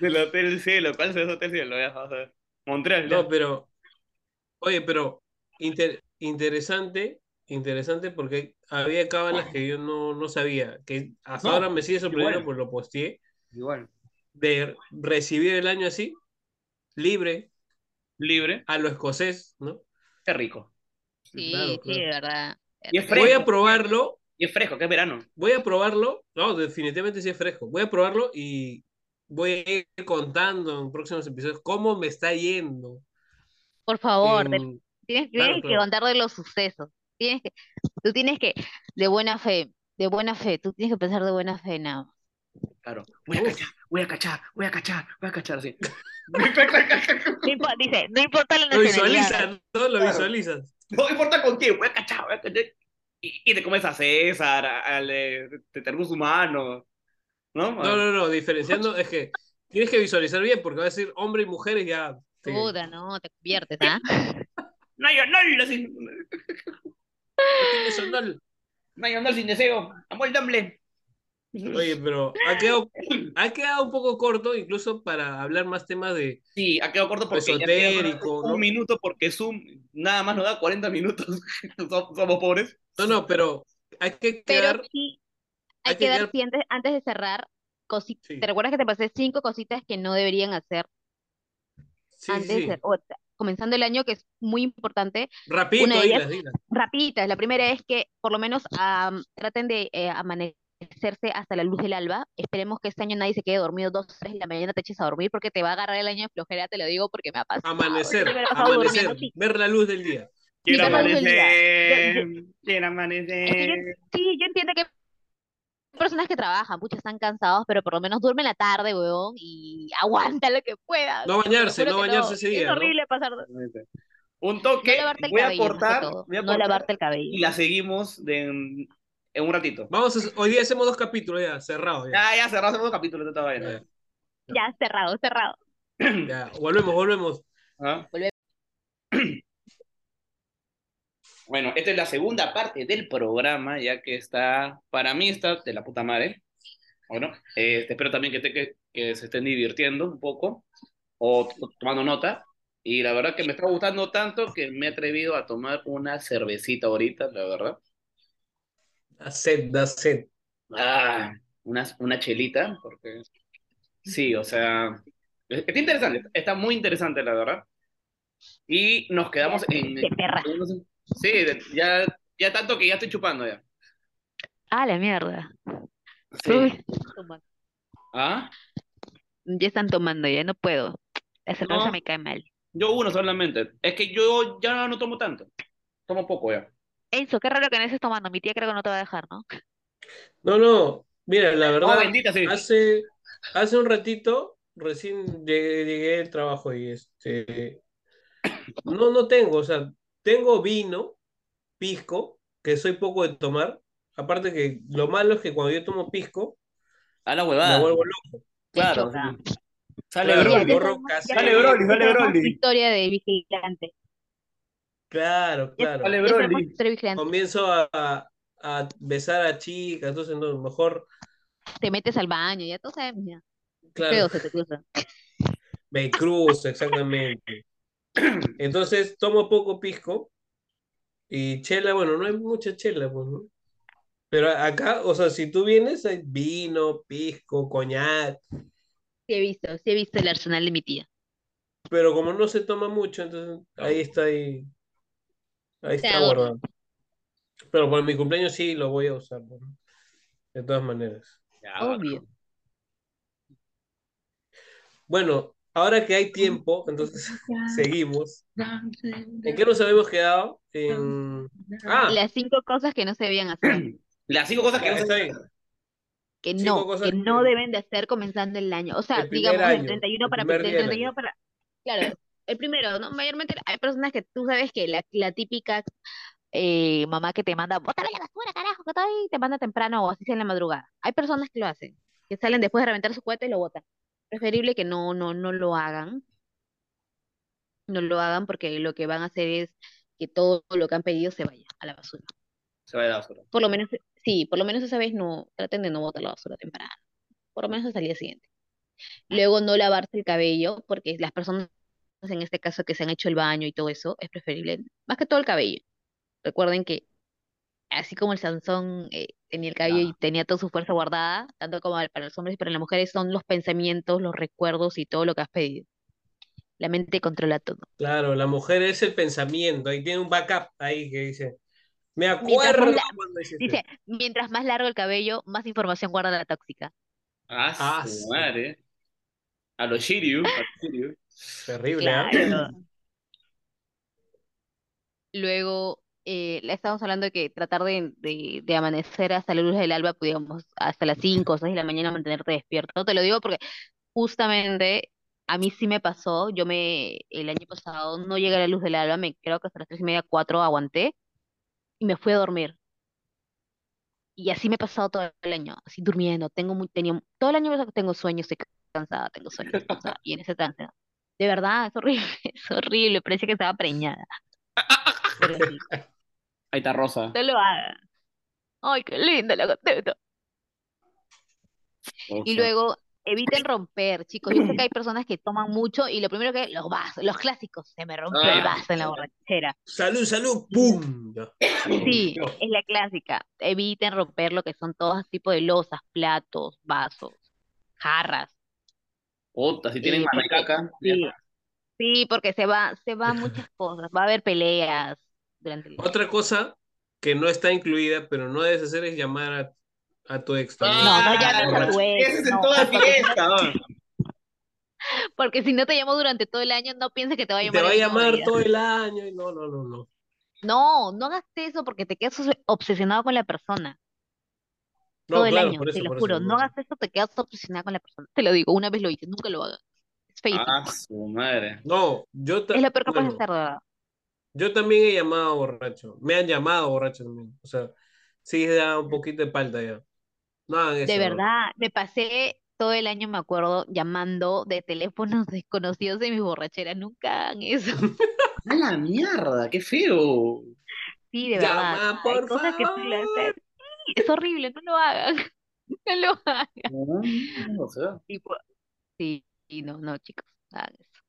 Del Hotel Cielo. ¿Cuál es ese Hotel Cielo? Ya. Montreal. ya. No, pero, oye, pero inter- interesante, interesante porque había cábalas que yo no, no sabía, que hasta No, ahora me sigue sorprendiendo por lo posteé, Igual. de recibir el año así, libre, Libre. a lo escocés, ¿no? Qué rico. Sí, Claro, sí, claro. de verdad. Y es Voy a probarlo, Y es fresco, que es verano. voy a probarlo, no, definitivamente sí es fresco, voy a probarlo y voy a ir contando en próximos episodios cómo me está yendo. Por favor, en- tienes, claro, tienes que claro. contar de los sucesos. Tienes que, tú tienes que, de buena fe, de buena fe, tú tienes que pensar de buena fe, nada. Claro. Voy a Uf. cachar, voy a cachar, voy a cachar, voy a cachar, sí. *laughs* No impo- dice, no importa la Lo nacionalidad. visualizan, ¿no? Lo Claro. visualizan. No importa con quién, voy a cachar, voy a cachar. Y, y te comes a César, al de, de Tergus Humano, ¿no? No, no, no, diferenciando es que tienes que visualizar bien porque va a decir hombre y mujeres ya. te- Duda, no, te conviertes, ¿ah? *laughs* No hay honor sin, no honor. no hay honor sin deseo. Amor Dumble. Oye, *laughs* pero ha quedado, ha quedado un poco corto incluso para hablar más temas de... Sí, ha quedado corto porque Esotérico, un ¿no? minuto porque Zoom nada más nos da 40 minutos. *laughs* Som- Somos pobres. No, no, pero hay que Pero quedar... sí, hay hay que que dar, quedar- antes, antes de cerrar, cosi- Sí. ¿te recuerdas que te pasé cinco cositas que no deberían hacer Sí, antes sí, de, o- comenzando el año, que es muy importante? Rapidito, Una de ellas- dilas. Rapiditas. La primera es que por lo menos am, traten de eh, amanecerse hasta la luz del alba. Esperemos que este año nadie se quede dormido dos, tres de la mañana, te eches a dormir porque te va a agarrar el año de flojera, te lo digo porque me ha pasado. Amanecer, me pasado amanecer, durmiendo, sí. ver la luz del día. Quiero amanecer. Quiero amanecer. yo- sí, yo entiendo que hay personas que trabajan, muchos están cansados, pero por lo menos duermen la tarde, weón, y aguanta lo que pueda. No bañarse, no bañarse ese día, Es ¿no? horrible pasar. No Un toque. voy a cabello, más que cortar. Voy a No cortar lavarte el y cabello. la seguimos de, en, un ratito. Vamos a, hoy día hacemos dos capítulos ya, cerrados ya. Ya, ya cerramos el segundo capítulo de esta vaina. Ya, Ya, cerrado, cerrado. *clears throat* ya. Volvemos, volvemos. ¿Ah? Volvemos. *clears throat* Bueno, esta es la segunda parte del programa, ya que está, para mí está de la puta madre. Bueno, eh, espero también que, te- que, que se estén divirtiendo un poco o, tomando nota. Y la verdad que me está gustando tanto que me he atrevido a tomar una cervecita ahorita, la verdad. Da sed, da sed. Ah, una, una chelita, porque sí, o sea, es- está interesante, está muy interesante, la verdad. Y nos quedamos en... De perra. Sí, ya, ya tanto que ya estoy chupando ya. Ah, la mierda. Sí. Uy. ¿Ah? Ya están tomando, ya no puedo. La cerveza No. me cae mal. Yo uno solamente. Es que yo ya no tomo tanto. Tomo poco ya. Eso, qué raro que no estés tomando. Mi tía creo que no te va a dejar, ¿no? No, no, mira, la Oh, verdad, bendita sí. hace, hace un ratito recién llegué, llegué del trabajo y este, no, no tengo, o sea, tengo vino, pisco, que soy poco de tomar. Aparte que lo malo es que cuando yo tomo pisco, A la me huevada. vuelvo loco. Te Claro. Sale Claro, Broly. Sale Broly, sale Broly. tu historia de vigilante. Claro, claro. De vigilante. Comienzo a, a- a besar a chicas, entonces no, mejor, Te metes al baño, ya tú sabes, ya. claro. Feo se te cruza. Me cruzo, exactamente. Entonces tomo poco pisco y chela, bueno, no hay mucha chela, pues, ¿no? Pero acá, o sea, si tú vienes, hay vino, pisco, coñac, Sí he visto, sí he visto el arsenal de mi tía. pero como no se toma mucho, entonces ahí está ahí, ahí está guardado. Pero por mi cumpleaños sí lo voy a usar, ¿no? de todas maneras. Obvio. Bueno, ahora que hay tiempo, *laughs* entonces *laughs* seguimos. ¿En qué nos habíamos quedado? En... Ah, Las cinco cosas que no se debían hacer, *clears throat* Las cinco cosas que no se bien. que no, que no deben de hacer comenzando el año. O sea, El digamos, el año, 31 el para primer el día del 31 año. para. Claro, el primero, ¿no? Mayormente hay personas que tú sabes que la, la típica eh, mamá que te manda, bótale la basura, carajo, que estoy, te manda temprano o así sea en la madrugada. Hay personas que lo hacen, que salen después de reventar su cohete y lo botan. Preferible que no, no, no lo hagan. No lo hagan porque lo que van a hacer es que todo lo que han pedido se vaya a la basura. Se va a la basura. Por lo menos, sí, por lo menos esa vez no, traten de no botar la basura temprano. Por lo menos hasta el día siguiente. Luego no lavarse el cabello, porque las personas en este caso que se han hecho el baño y todo eso, es preferible, más que todo el cabello. Recuerden que así como el Sansón eh, tenía el cabello y tenía toda su fuerza guardada, tanto como para los hombres y para las mujeres, son los pensamientos, los recuerdos y todo lo que has pedido. La mente controla todo. Claro, la mujer es el pensamiento, ahí tiene un backup ahí que dice, me Mientras acuerdo la- cuando hiciste Dice, mientras más largo el cabello, más información guarda la tóxica. Ah, Ah, su madre. A los Shiryu. A los Shiryu. Terrible, ¿ah? Claro. *clears throat* Luego, eh, estábamos hablando de que tratar de, de, de amanecer hasta la luz del alba, digamos, hasta las 5 o 6 de la mañana mantenerte despierto. Te lo digo porque justamente a mí sí me pasó. Yo me, el año pasado no llegué a la luz del alba, me creo que hasta las 3 y media, 4 aguanté y me fui a dormir. Y así me he pasado todo el año, así durmiendo. Tengo muy, tenía, todo el año tengo sueños, estoy cansada, tengo sueños, cansada, y en ese trance. De verdad, es horrible, *laughs* es horrible, parece que estaba preñada. Pero *laughs* sí, Ahí está Rosa. no lo hagan. Ay, qué linda la gateta. Y Rosa. luego, eviten romper, chicos. Yo sé que hay personas que toman mucho y lo primero que, los vasos, los clásicos, se me rompió el Ah. vaso en la borrachera. Salud, salud, ¡pum! Sí, es la clásica. Eviten romper lo que son todos tipos de losas, platos, vasos, jarras. Puta, si tienen Sí. Sí, sí, porque se va, se van *laughs* muchas cosas. Va a haber peleas durante el Otra cosa que no está incluida, pero no debes hacer es llamar a, a tu ex también. No, no llames a tu ex, Ese es en toda porque si no- fiesta. *laughs* Porque si no te llamo durante todo el año, no pienses que te va a Y llamar te va a el mismo llamar día. todo el año y no, no, no, no. No, no hagas eso porque te quedas obs- obsesionado con la persona No, todo el claro, año, por eso, te lo por juro. eso, No hagas eso, te quedas obsesionado con la persona. Te lo digo, una vez lo hice, nunca lo hagas. Es feísimo. Ah, su madre. No, yo, es lo peor que bueno, puedes hacer, de verdad. yo también he llamado borracho. Me han llamado borracho también. O sea, sí da un poquito de palta ya. No hagan eso. De verdad, me pasé todo el año, me acuerdo, llamando de teléfonos *laughs* desconocidos en mis borracheras. Nunca hagan eso. *laughs* ¡A la mierda! ¡Qué feo! Sí, de Llama, verdad. Hay por cosas que tú le favor. haces. Sí, Es horrible, no lo hagan. *laughs* No lo hagan. No, o sea, Tipo, sí, y no, no, chicos, no hagan eso.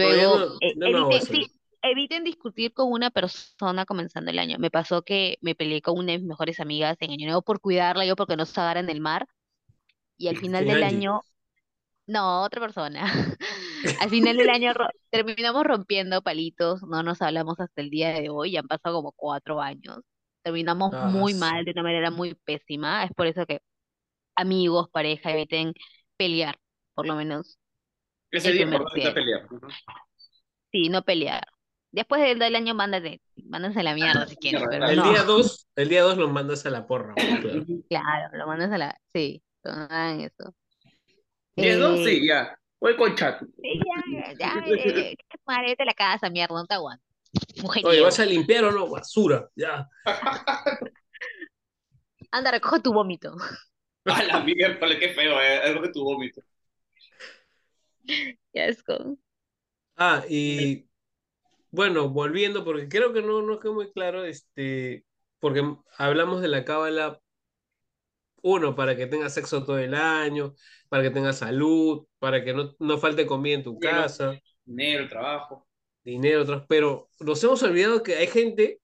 No, Luego, no- no hago eviten, eso. sí, eviten discutir con una persona comenzando el año. Me pasó que me peleé con una de mis mejores amigas en Año Nuevo por cuidarla, yo porque no se ahogara en el mar. Y al final ¿Quién, del Angie? año, no, otra persona. *laughs* Al final del año ro- terminamos rompiendo palitos, no nos hablamos hasta el día de hoy, ya han pasado como cuatro años. Terminamos Ah, muy sí. mal, de una manera muy pésima. Es por eso que amigos, pareja, eviten pelear, por lo menos. ese día día. pelear. Sí, no pelear. Después del, del año, mándate, mándense a la mierda si pero El no. día 2, el día 2 los mandas a la porra. claro. Claro, lo mandas a la... Sí, no hagan eso. ¿Diez, dos? Eh, Sí, ya. Voy con chat. sí, ya, ya, eh, la casa, mierda, no te aguanto. Oye. ¿vas a limpiar o no? Basura. Ya. *laughs* Anda, recoge tu vómito. *laughs* A la mierda, qué feo, eh. Que tu vómito. Qué asco. Ah, y bueno, volviendo, porque creo que no, no quedó muy claro, este, porque hablamos de la cábala, uno, para que tengas sexo todo el año, para que tengas salud, para que no, no falte comida en tu casa, Dinero, trabajo. Dinero, otros, pero nos hemos olvidado que hay gente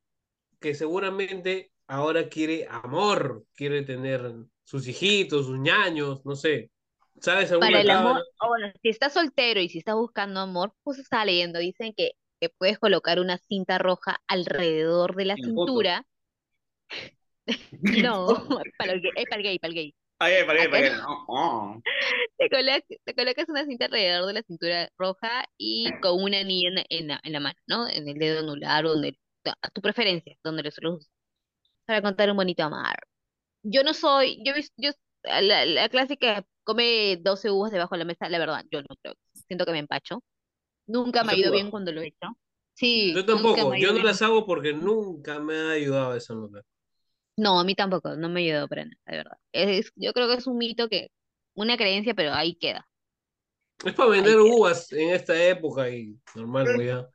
que seguramente ahora quiere amor, quiere tener sus hijitos, sus ñaños, no sé. ¿Sabes alguna Para el amor, o bueno, si estás soltero y si estás buscando amor, pues estaba leyendo, dicen que, que puedes colocar una cinta roja alrededor de la foto. cintura *laughs* *laughs* No, *laughs* para el, gay- es para el gay, para el gay. Ay, para Acá para no. Te colocas, te colocas una cinta alrededor de la cintura roja y con una anilla en, la, en la- en la mano, ¿no? En el dedo anular o donde, a tu preferencia, donde lo sueles usar, para contar un bonito amar. Yo no soy, yo, yo la, la clásica come 12 uvas debajo de la mesa, la verdad, yo no creo. Siento que me empacho. Nunca me ha ¿Doce ido bien cuando lo he hecho. Sí, Yo nunca tampoco, yo no bien. las hago porque nunca me ha ayudado esa nota. No, a mí tampoco, no me ha ayudado para nada, de verdad. Es, yo creo que es un mito que, una creencia, pero ahí queda, Es para ahí vender queda. uvas en esta época y normal, pues ya.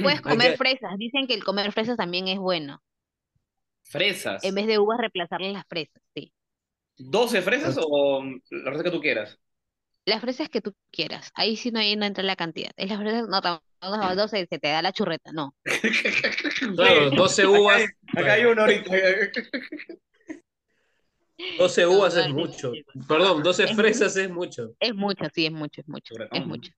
Puedes Hay comer que, fresas, dicen que el comer fresas también es bueno. En Fresas. vez de uvas, reemplazarles las fresas, sí. ¿12 fresas o la receta que tú quieras? Las fresas que tú quieras. Ahí sí no, ahí no entra la cantidad. Es las fresas, no, tam- no, 12 se te da la churreta, no. *laughs* claro, 12 uvas, Acá hay uno ahorita. 12 No, uvas no es es mucho. Perdón, 12 Es, mu- fresas es mucho. es mucho, sí, es mucho, es mucho, es mucho.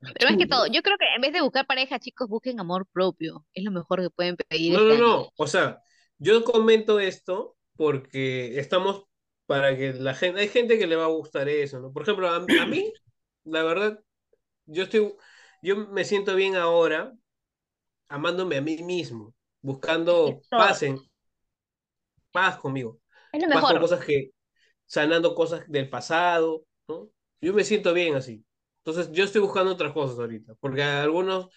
Pero más que todo, yo creo que en vez de buscar pareja, chicos, busquen amor propio. Es lo mejor que pueden pedir No, este no, año. no. O sea, yo comento esto porque estamos para que la gente, hay gente que le va a gustar eso, ¿no? Por ejemplo, a, a mí, la verdad, yo estoy, yo me siento bien ahora amándome a mí mismo, buscando paz en, paz conmigo, es lo paz con mejor. cosas que, sanando cosas del pasado, ¿no? Yo me siento bien así. Entonces, yo estoy buscando otras cosas ahorita, porque algunos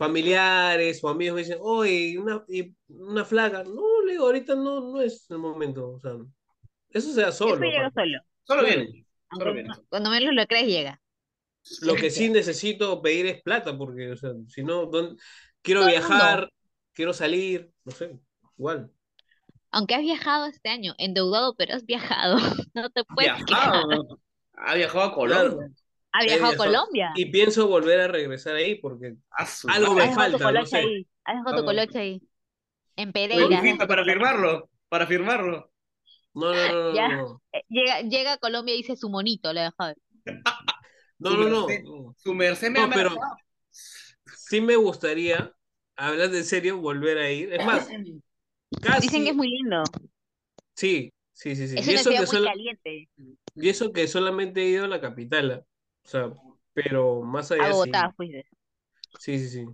familiares o amigos me dicen, oye, una, y una flaca. No, le digo, ahorita no, no es el momento. O sea, eso se da Eso solo, llega aparte. solo. Solo Claro. viene. Solo viene. cuando menos lo crees, llega. Lo que sí llega. *laughs* necesito pedir es plata, porque, o sea, si no, ¿dónde- quiero Todo viajar, quiero salir, no sé, igual. Aunque has viajado este año, endeudado, pero has viajado. *laughs* No te puedes quejar. Viajado. Ha viajado a Claro, Colombia. Has he viajado a. Colombia. Y pienso volver a regresar ahí, porque algo Has me madre. dejado tu falta, no sé. ahí. Has dejado tu coloche ahí. En Pereira, para firmarlo. Para firmarlo. No, no, no, no, Ya, no. eh, llega, llega a Colombia y dice su monito, lo ha dejado. *laughs* No, no, no. su merced me No, ha pero sí me gustaría, hablando en serio, volver a ir. Es más, *clears throat* Dicen que es muy lindo. sí, sí, sí, sí. Es Y una eso que muy solo, caliente. y eso que solamente he ido a la capital, o sea, pero más A allá Bogotá, sí, fuiste. sí, sí, sí.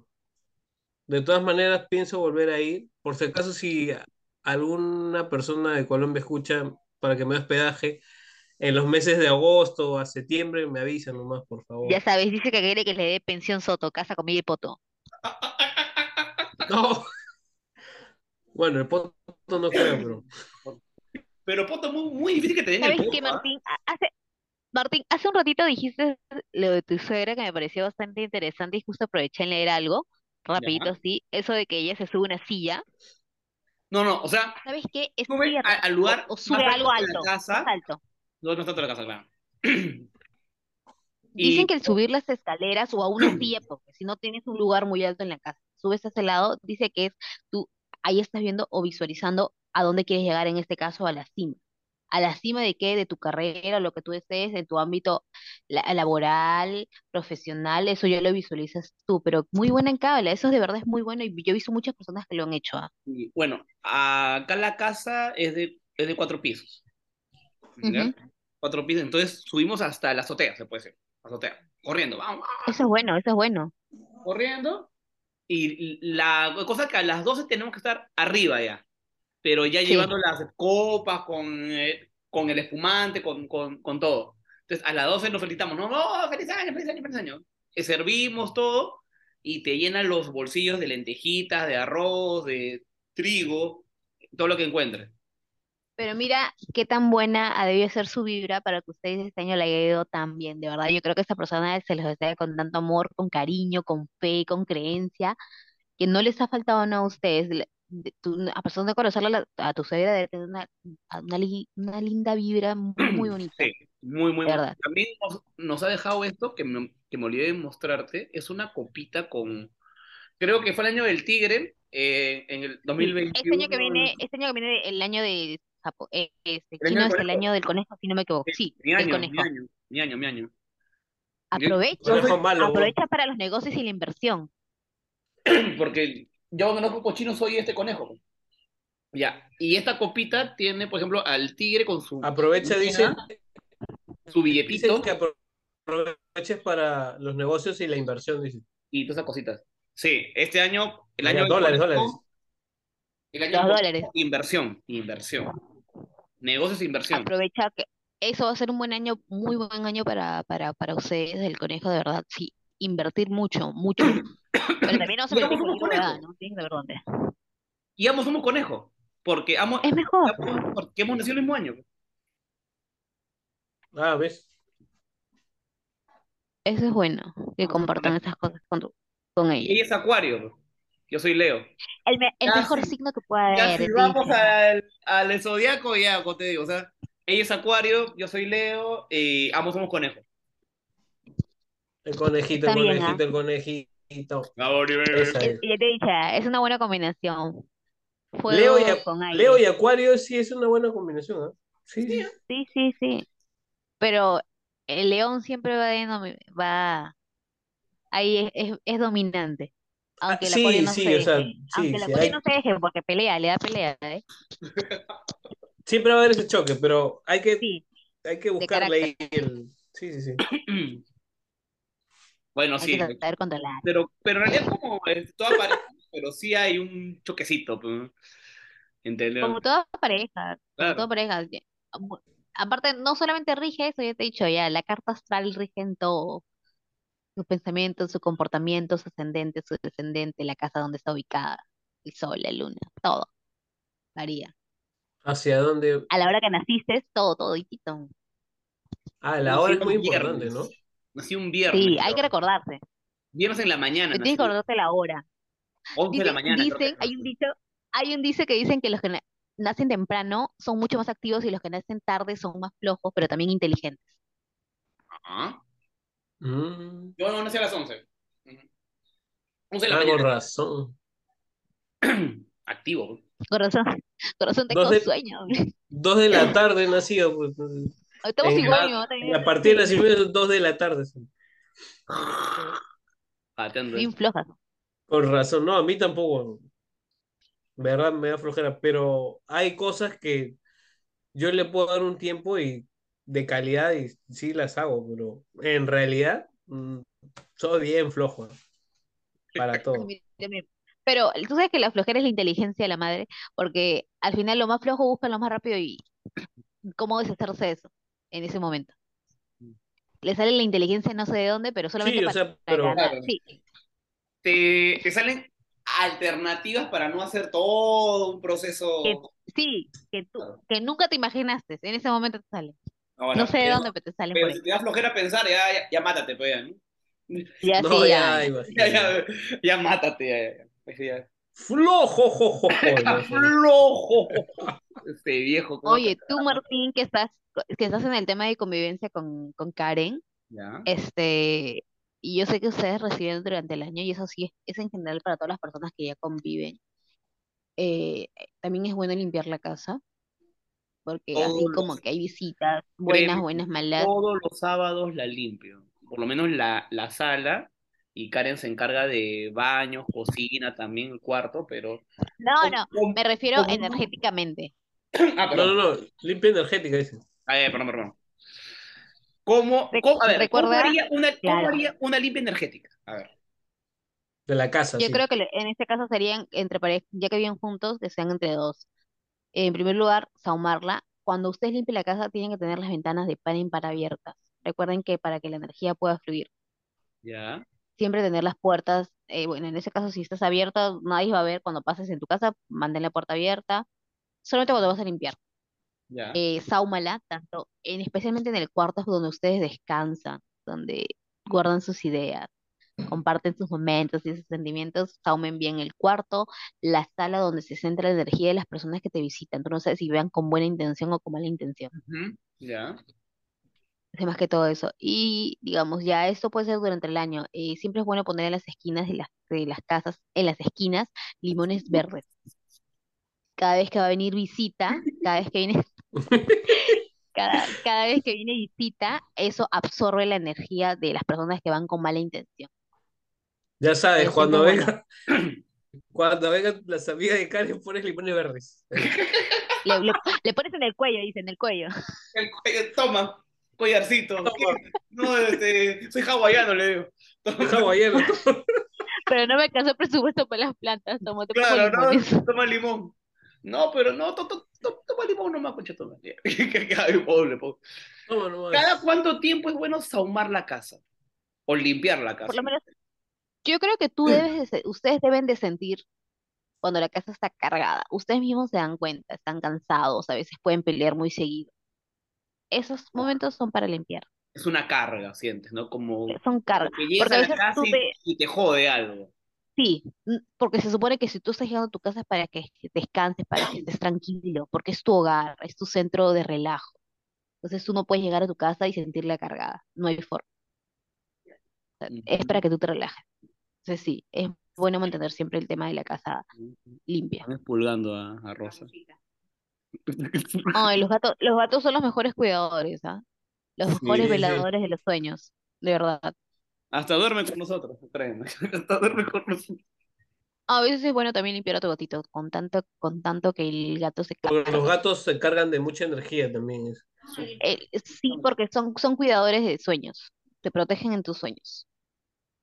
De todas maneras, pienso volver a ir. Por si acaso, si alguna persona de Colombia escucha para que me dé hospedaje en los meses de agosto o a septiembre, me avisan nomás, por Ya favor. sabes, dice que quiere que le dé pensión Soto, casa, comida y poto. No, bueno, el punto no creo, pero. Pero Poto, muy, muy difícil que te den el ¿Sabes qué, Poto, ¿ah? Martín? Ha- Hace, Martín, hace un ratito dijiste lo de tu suegra que me pareció bastante interesante y justo aproveché en leer algo, rapidito Ya. así, eso de que ella se sube a una silla. No, no, o sea, ¿Sabes qué? Es sube a- al O, lugar o más sube algo alto la alto, más casa. alto. No, no tanto la casa, claro. *clears throat* Dicen Y que el subir las escaleras o a una silla, porque si no tienes un lugar muy alto en la casa, subes a ese lado, dice que es tú, ahí estás viendo o visualizando a dónde quieres llegar, en este caso a la cima. ¿A la cima de qué? De tu carrera, lo que tú estés, en tu ámbito la- laboral, profesional, eso ya lo visualizas tú, pero muy buena en cábala, eso de verdad es muy bueno y yo he visto muchas personas que lo han hecho. y, bueno, acá la casa es de, es de cuatro pisos. Cuatro pisos, entonces subimos hasta la azotea, se puede decir. Azotea, corriendo, vamos, vamos, Eso es bueno, eso es bueno. corriendo. Y la cosa que a las 12 tenemos que estar arriba ya, pero ya Sí. llevando las copas con, eh, con el espumante, con, con, con todo. Entonces a las 12 nos felicitamos, no, no, feliz año, feliz año, feliz año. Eh, servimos todo y te llenan los bolsillos de lentejitas, de arroz, de trigo, todo lo que encuentres. Pero mira qué tan buena ha debido ser su vibra para que ustedes este año le haya ido tan bien, de verdad. Yo creo que esta persona se los desea con tanto amor, con cariño, con fe, con creencia, que no les ha faltado nada a ustedes. De- tú- a pesar de conocerla, la- a tu suegra debe tener una, una, li- una linda vibra muy *clears throat* bonita, Sí, muy, muy verdad. También nos, nos ha dejado esto que me, que me olvidé de mostrarte. Es una copita con. Creo que fue el año del tigre, eh, en el Sí, este 2021. año que viene, este año que viene el año de Japo- eh, este, El chino es el conejo. año del conejo, si no me equivoco. Sí, Sí, mi año, mi conejo. año, mi año, mi año. Aprovecha, malo, aprovecha para los negocios y la inversión. *clears throat* porque yo cuando no cochino soy este conejo. Ya, y esta copita tiene, por ejemplo, al tigre con su... Aprovecha, dice, su billetito. dice que aproveches para los negocios y la inversión, dice. Y todas esas cositas. Sí, este año, el Ya, año... dólares, dólares. El año dólares. Inversión, inversión. Negocios e inversión. Aprovecha que eso va a ser un buen año, muy buen año para, para, para ustedes, el conejo, de verdad. Sí, invertir mucho, mucho. Pero también no *coughs* se conejos. ¿no? Tienes que saber dónde. Y ambos somos conejos. Porque ambos, Es mejor. porque hemos nacido el mismo año. Ah, ¿ves? Eso es bueno, que compartan esas cosas con, tu- con Y ellos. ella es Acuario. Yo soy Leo. El, me- el Ya, mejor signo que pueda Ya, haber. si vamos al, al zodiaco, ya, como te digo, o sea, ella es Acuario, yo soy Leo, y ambos somos conejos. El conejito, Está el bien, conejito, el conejito. Esa Es- ya te he dicho, es una buena combinación. Fuego Leo y, con aire. Leo y Acuario sí es una buena combinación, ¿ah? Sí, sí. Sí, sí, sí. Pero el león siempre va, de va ahí es, es, es dominante. Aunque el sí, no sí, se o sea, sí, Aunque el sí, acuario hay- no se deje porque pelea, le da pelea, ¿eh? *laughs* Siempre va a haber ese choque, pero hay que, Sí, hay que buscarle ahí el. Sí, sí, sí. *clears throat* Bueno, hay sí, que saber controlar. pero, pero en realidad como es toda pareja, *laughs* pero sí hay un choquecito, pues, entre. Como toda pareja, como Claro. toda pareja. ya- bu- Aparte, no solamente rige eso, ya te he dicho, ya, la carta astral rige en todo. Sus pensamientos, su comportamiento, su ascendente, su descendente, la casa donde está ubicada, el sol, la luna, todo. Varía. ¿Hacia dónde? A la hora que naciste, todo, todo, Ah, la hora es muy importante, ¿no? Nací un viernes. Sí, hay creo. que recordarse. Viernes en la mañana. Tienes que acordarte la hora. 11 de la Dicen, mañana. dicen, hay un dicho, hay un dicho que dicen que los que na- nacen temprano son mucho más activos y los que nacen tarde son más flojos, pero también inteligentes. Ajá. Mm, Yo no nací a las 11. Ujú. 11 de la ah, con mañana. razón. *clears throat* Activo. Corazón, *laughs* corazón, tengo Dos de- sueño. Dos de la *laughs* tarde nacido. Pues, Estamos en igual, la- mi mamá también a partir de nacimiento, dos de la tarde. Atento. Bien flojas. Con razón. No, a mí tampoco. ¿Verdad? Me da flojera. Pero hay cosas que yo le puedo dar un tiempo y de calidad y sí las hago, pero en realidad mm, soy bien flojo para *laughs* todo. Pero tú sabes que la flojera es la inteligencia de la madre, porque al final lo más flojo busca lo más rápido y *clears throat* cómo deshacerse de eso en ese momento. Le sale la inteligencia no sé de dónde, pero solamente Sí, o para, sea, para pero ganar. Claro. Sí, Te, te salen alternativas para no hacer todo un proceso. que, sí, que tú, que nunca te imaginaste, en ese momento te sale. Ahora, No sé de dónde, pero te salen Pero por ahí. si te da flojera pensar, ya, ya, ya mátate, pues ya, ¿no? Ya no, sí, ya, ya, ya. Ya, ya, ya mátate, ya, ya. Pues. Flojo, jo, jo, jo, no sé. *laughs* ¡Flojo! Este viejo. ¿cómo Oye, tú, Martín, que estás, que estás en el tema de convivencia con, con Karen, Ya. este, y yo sé que ustedes reciben durante el año, y eso sí es, es en general para todas las personas que ya conviven. Eh, también es bueno limpiar la casa, porque así Todos como los- que hay visitas, buenas, buenas, malas. Todos los sábados la limpio. Por lo menos la, la sala. Y Karen se encarga de baños, cocina, también el cuarto, pero. No, no, ¿Cómo- me refiero energéticamente. Ah, No, perdón. no, no, limpia energética, dice. Ah, perdón, perdón. ¿Cómo, cómo- a ver, ¿cómo haría una, cómo Claro. haría una limpia energética? A ver. De la casa, Yo sí. creo que en este caso serían entre parejas, ya que viven juntos, que sean entre dos. En primer lugar, saumarla. Cuando ustedes limpien la casa, tienen que tener las ventanas de par en par abiertas. Recuerden que para que la energía pueda fluir, Ya. siempre tener las puertas, eh, bueno, en ese caso, si estás abierta, nadie va a ver cuando pases en tu casa, mantén la puerta abierta, solamente cuando vas a limpiar. Ya. Eh, sáumala, tanto, en, especialmente en el cuarto donde ustedes descansan, donde guardan sus ideas, comparten sus momentos y sus sentimientos, saumen bien el cuarto, la sala donde se centra la energía de las personas que te visitan. Tú no sabes si vean con buena intención o con mala intención. Ya. Es más que todo eso. Y digamos, ya esto puede ser durante el año. eh, siempre es bueno poner en las esquinas de las, de las casas, en las esquinas, limones verdes. Cada vez que va a venir visita, cada vez que viene, *laughs* cada, cada vez que viene visita, eso absorbe la energía de las personas que van con mala intención. Ya sabes, *clears throat* cuando venga, Cuando vengan las amigas de Karen, pones limones verdes. *laughs* Le, le- le pones en el cuello, dice, en el cuello. El cuello, toma, collarcito. No, este, soy hawaiano, le digo. Toma, Hawaiano. *laughs* Pero no me alcanzó el presupuesto para las plantas, tomo, te pongo claro, no, toma limón. No, pero no, to- to- to- toma limón nomás, *laughs* nomás. ¿Cada cuánto tiempo es bueno saumar la casa? O limpiar la casa. Por lo menos, yo creo que tú debes de ustedes deben de sentir cuando la casa está cargada. Ustedes mismos se dan cuenta, están cansados, a veces pueden pelear muy seguido. Esos momentos son para limpiar, Es una carga, sientes, ¿no? Como son cargas. Porque a a la veces casa tú y, te, y te jode algo. Sí, porque se supone que si tú estás llegando a tu casa es para que descanses, para que estés tranquilo, porque es tu hogar, es tu centro de relajo. Entonces tú no puedes llegar a tu casa y sentirla cargada, no hay forma. Es para que tú te relajes. Entonces sí, es bueno mantener siempre el tema de la casa limpia. Están expulgando a, a Rosa. *laughs* Ay, los gatos, los gatos son los mejores cuidadores, ¿ah? Los mejores Sí, sí. veladores de los sueños, de verdad. Hasta duerme con nosotros, créeme. *laughs* Hasta duerme con nosotros. A veces es bueno también limpiar a tu gatito, con tanto, con tanto que el gato se Porque carga. Los gatos se cargan de mucha energía también. Eh, sí, porque son, son cuidadores de sueños, te protegen en tus sueños,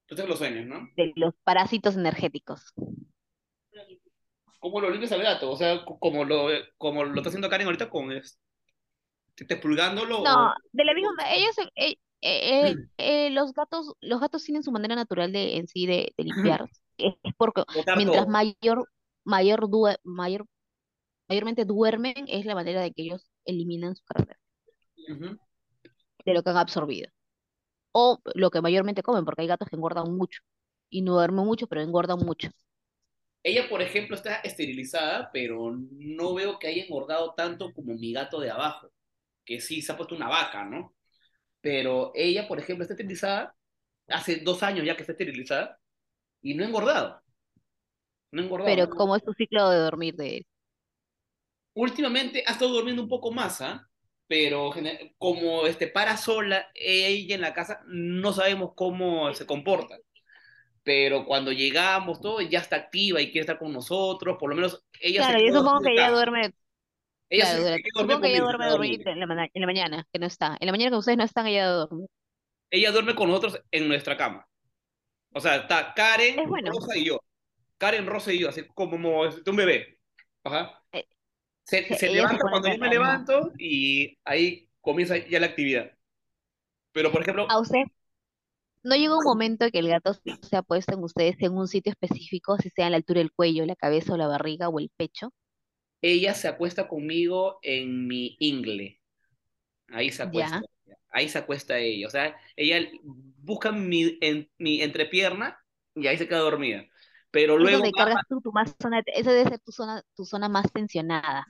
Tú tienes los sueños, ¿no? de los parásitos energéticos. ¿Cómo lo limpias al gato? O sea, co- como lo, como lo está haciendo Karen ahorita con es- te- te expulgándolo No, o- de la misma manera, ellos, eh, eh, los gatos, los gatos tienen su manera natural de, en sí de, de limpiar. Es porque mientras mayor, mayor, due- mayor, mayormente duermen, es la manera de que ellos eliminan su carga Ujú. de lo que han absorbido. O lo que mayormente comen, porque hay gatos que engordan mucho. Y no duermen mucho, pero engordan mucho. Ella, por ejemplo, está esterilizada, pero no veo que haya engordado tanto como mi gato de abajo, que sí se ha puesto una vaca, ¿no? Pero ella, por ejemplo, está esterilizada, hace dos años ya que está esterilizada, y no ha engordado. No ha engordado. Pero no. como es su ciclo de dormir de él. Últimamente ha estado durmiendo un poco más, ¿ah? Pero como este, para sola, ella en la casa, no sabemos cómo se comporta. Pero cuando llegamos, todo, ya está activa y quiere estar con nosotros, por lo menos ella Claro, se yo supongo que ella duerme, Ella claro, se supongo que ella duerme se en la, en la mañana, que no está. En la mañana que ustedes no están, ella duerme. Ella duerme con nosotros en nuestra cama. O sea, está Karen, bueno. Rosa y yo. Karen, Rosa y yo, así como un bebé. Ajá. Eh, Se, se- se se levanta pone cuando yo me levanto y ahí comienza ya la actividad. Pero, por ejemplo, ¿A usted no llega un momento que el gato se ha puesto en ustedes en un sitio específico, si sea a la altura del cuello, la cabeza o la barriga o el pecho? Ella se acuesta conmigo en mi ingle. Ahí se acuesta. Ya. Ahí se acuesta ella. O sea, ella busca mi, en, mi entrepierna y ahí se queda dormida. Pero Es luego cargas tú tu más zona, esa debe ser tu zona, tu zona más tensionada.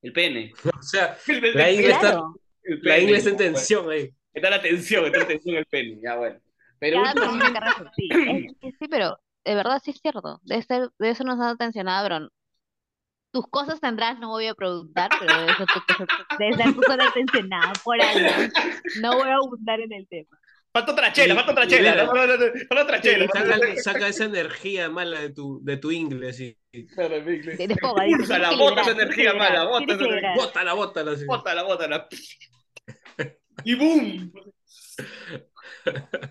el pene. *laughs* O sea, *laughs* El pene. la ingle está, Claro, El la ingle está en tensión ahí. Está la tensión, está la tensión el pene. Ya, bueno. Pero cada últimamente, sí. Sí, pero de verdad sí es cierto. Debe ser, debe ser una zona tensionada, pero tus cosas tendrás, no voy a preguntar, pero debe ser tu, cosa- debe ser tu zona tensionada por algo. No voy a abundar en el tema. falta otra chela, Y- falta otra y chela. mira. no, no, no, no, falta otra chela. Saca, saca esa energía mala de tu, de tu ingle, así. Claro, mi tienes que bota esa energía mala, bota esa energía. Bótala, bótala. Bótala, bótala. Y boom. *laughs*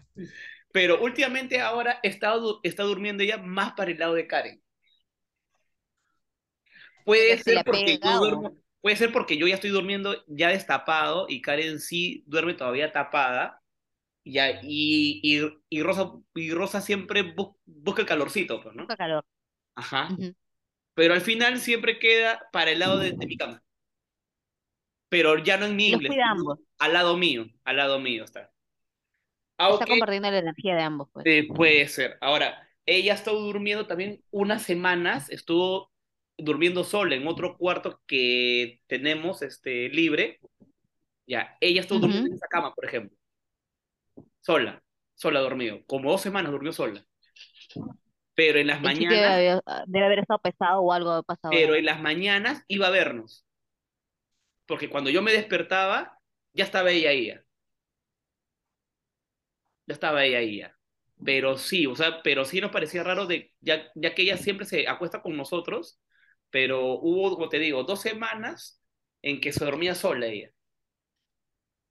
Pero últimamente ahora está, está durmiendo ella más para el lado de Karen. Puede se ser porque pega duermo, puede ser porque yo ya estoy durmiendo ya destapado y Karen sí duerme todavía tapada. Ya, y, y, y Rosa, y Rosa siempre bu- busca el calorcito, pues, ¿no? Mucho calor. Ajá. Ujú. Pero al final siempre queda para el lado de, de mi cama. Pero ya no en mi inglés, al lado mío, al lado mío está. Está Aunque compartiendo la energía de ambos, pues. eh, puede ser. Ahora, ella estuvo durmiendo también unas semanas, estuvo durmiendo sola en otro cuarto que tenemos este, libre. Ya, ella estuvo Ujú. durmiendo en esa cama, por ejemplo. Sola, sola dormido. Como dos semanas durmió sola. Pero en las El mañanas, debe, haber- debe haber estado pesado o algo ha pasado. pero en las mañanas iba a vernos. Porque cuando yo me despertaba, ya estaba ella ahí. Ya Ya estaba ella ahí. ya. pero sí, o sea, pero sí nos parecía raro de, ya, ya que ella siempre se acuesta con nosotros, pero hubo, como te digo, dos semanas en que se dormía sola ella.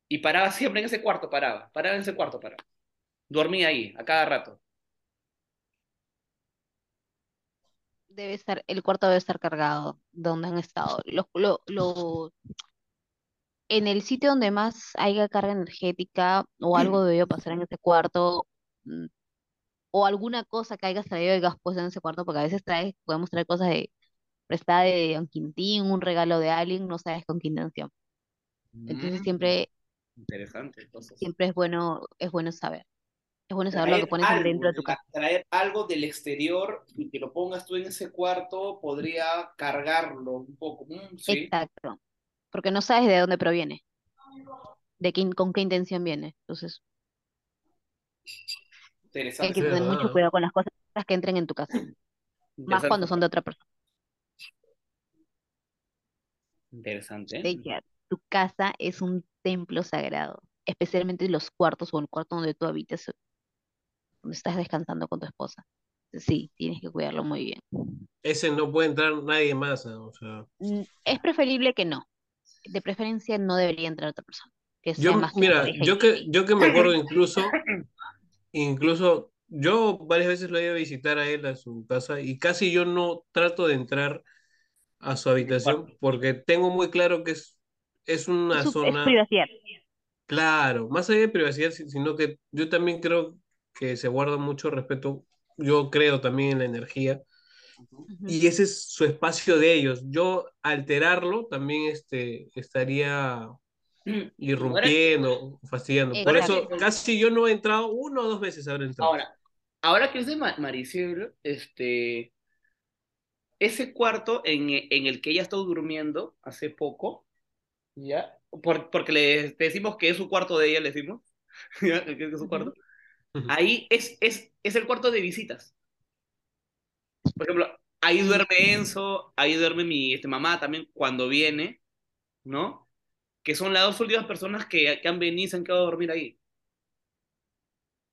Y paraba siempre en ese cuarto, paraba, paraba en ese cuarto, paraba. Dormía ahí, a cada rato. Debe estar, el cuarto debe estar cargado, donde han estado. Lo, lo, lo- en el sitio donde más haya carga energética o algo *clears throat* debió pasar en ese cuarto, mm, o alguna cosa que haya salido de gas puesto en ese cuarto, porque a veces trae, podemos traer cosas de prestada de Don Quintín, un regalo de alguien, no sabes con qué intención. Entonces Mm, siempre, interesante, entonces. siempre es bueno, es bueno saber. Es bueno saber lo que Traer pones algo, dentro de tu casa. traer algo del exterior y que lo pongas tú en ese cuarto podría cargarlo un poco. Mm, sí, Exacto. Porque no sabes de dónde proviene, de quién, con qué intención viene. Entonces, hay interesante. que Es tener mucho cuidado con las cosas que entren en tu casa, *clears throat* más cuando son de otra persona. Interesante. ¿eh? Ella, tu casa es un templo sagrado, especialmente los cuartos o el cuarto donde tú habitas, donde estás descansando con tu esposa. Sí, tienes que cuidarlo muy bien. Ese no puede entrar nadie más, ¿no? O sea, Mm, Es preferible que no. De preferencia no debería entrar otra persona, que sea yo, más mira, yo que, yo que me acuerdo *laughs* incluso, incluso yo varias veces lo he ido a visitar a él a su casa y casi yo no trato de entrar a su habitación porque tengo muy claro que es, es una es, su- es zona, privacidad. claro, más allá de privacidad, si- sino que yo también creo que se guarda mucho respeto, yo creo también en la energía y ese es su espacio de ellos. Yo alterarlo también este, estaría *clears throat* irrumpiendo, fastidiando. Por eso casi yo no he entrado, uno o dos veces habré entrado. Ahora, ahora que es de Ma- Maricielo, este, ese cuarto en, en el que ella está durmiendo hace poco, ¿ya? Por- porque le decimos que es su cuarto de ella, le decimos, *laughs* ¿ya? Que es su cuarto. Ahí es, es, es el cuarto de visitas. Por ejemplo, ahí duerme Enzo, ahí duerme mi este, mamá también cuando viene, ¿no? Que son las dos últimas personas que, que han venido y se han quedado a dormir ahí.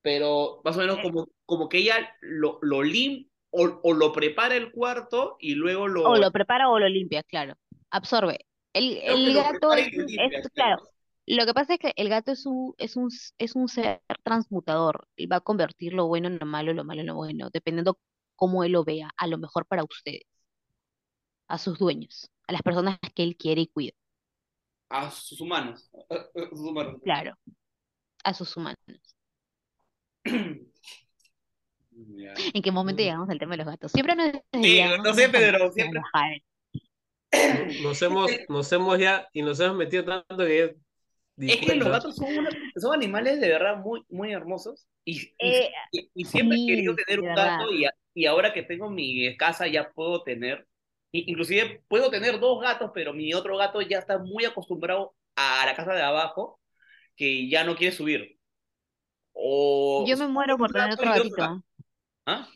Pero más o menos Eh, como, como que ella lo, lo lim o, o lo prepara el cuarto y luego O lo... lo prepara o lo limpia, claro. Absorbe. El, el lo gato es, lo limpia, claro. claro, lo que pasa es que el gato es un, es un, es un ser transmutador. Él va a convertir lo bueno en lo malo, lo malo en lo bueno, dependiendo cómo él lo vea, a lo mejor para ustedes, a sus dueños, a las personas que él quiere y cuida. A sus humanos. A sus humanos. Claro, a sus humanos. *clears throat* Ya. ¿En qué momento Mm. llegamos al tema de los gatos? Siempre nos Sí, no sé, pero siempre... Nos hemos, *laughs* nos hemos ya, y nos hemos metido tanto que Es que los gatos son, una- son animales de verdad muy, muy hermosos y, y, Eh, y- y siempre he querido sí, tener un verdad. gato y, y ahora que tengo mi casa ya puedo tener, i- inclusive puedo tener dos gatos, pero mi otro gato ya está muy acostumbrado a la casa de abajo que ya no quiere subir. O Yo me muero por tener otro gatito. ¿Ah?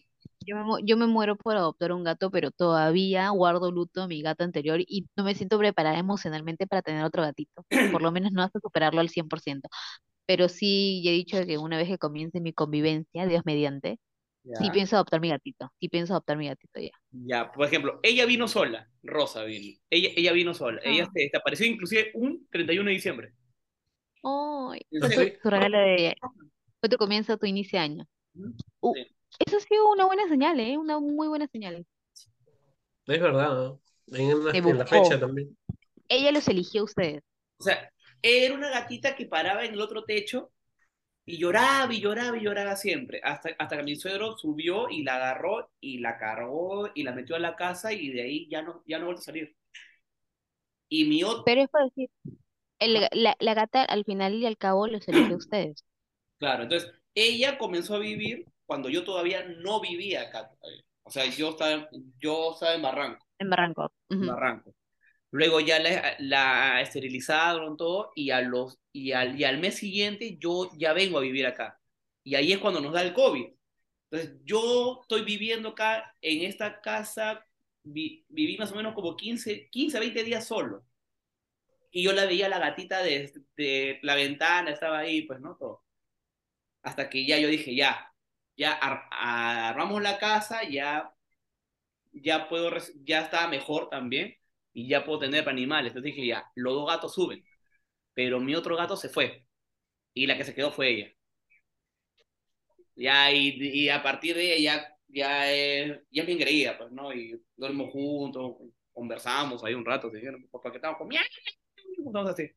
Yo me, yo me muero por adoptar un gato, pero todavía guardo luto a mi gato anterior y no me siento preparada emocionalmente para tener otro gatito. *clears throat* Por lo menos no hasta superarlo al 100%. Pero sí, ya he dicho que una vez que comience mi convivencia, Dios mediante, sí pienso adoptar mi gatito. Sí pienso adoptar mi gatito ya. Ya, por ejemplo, ella vino sola, Rosa vino. Ella, ella vino sola. Ella Ah. se desapareció inclusive un 31 de diciembre. Ay, ¿En fue tu, regalo de, fue tu comienzo, tu inicio de año. Uh, Sí. Eso ha sido una buena señal, ¿eh? Una muy buena señal. Es verdad, ¿no? En, Te en la fecha también. Ella los eligió a ustedes. O sea, era una gatita que paraba en el otro techo y lloraba y lloraba y lloraba siempre, hasta, hasta que mi suegro subió y la agarró y la cargó y la metió a la casa y de ahí ya no, ya no vuelve a salir. Y mi otro, Pero es para decir, el, la, la gata al final y al cabo los eligió a ustedes. claro, entonces ella comenzó a vivir cuando yo todavía no vivía acá. todavía. O sea, yo estaba, yo estaba en Barranco. En Barranco. Ujú. Barranco. Luego ya la, la esterilizaron todo y, a los, y, al, y al mes siguiente yo ya vengo a vivir acá. Y ahí es cuando nos da el COVID. Entonces yo estoy viviendo acá en esta casa, vi- viví más o menos como 15, 15, 20 días solo. Y yo la veía la gatita de, de la ventana, estaba ahí, pues, ¿no? Todo. Hasta que ya yo dije, ya, ya armamos la casa, ya, ya puedo, ya está mejor también y ya puedo tener animales. Entonces dije, ya, los dos gatos suben, pero mi otro gato se fue y la que se quedó fue ella. Ya, y, y a partir de ella ya, ya, es, me engreía, pues, ¿no? Y dormimos juntos, conversamos ahí un rato, dijeron, ¿por qué estamos comiendo? Estamos así.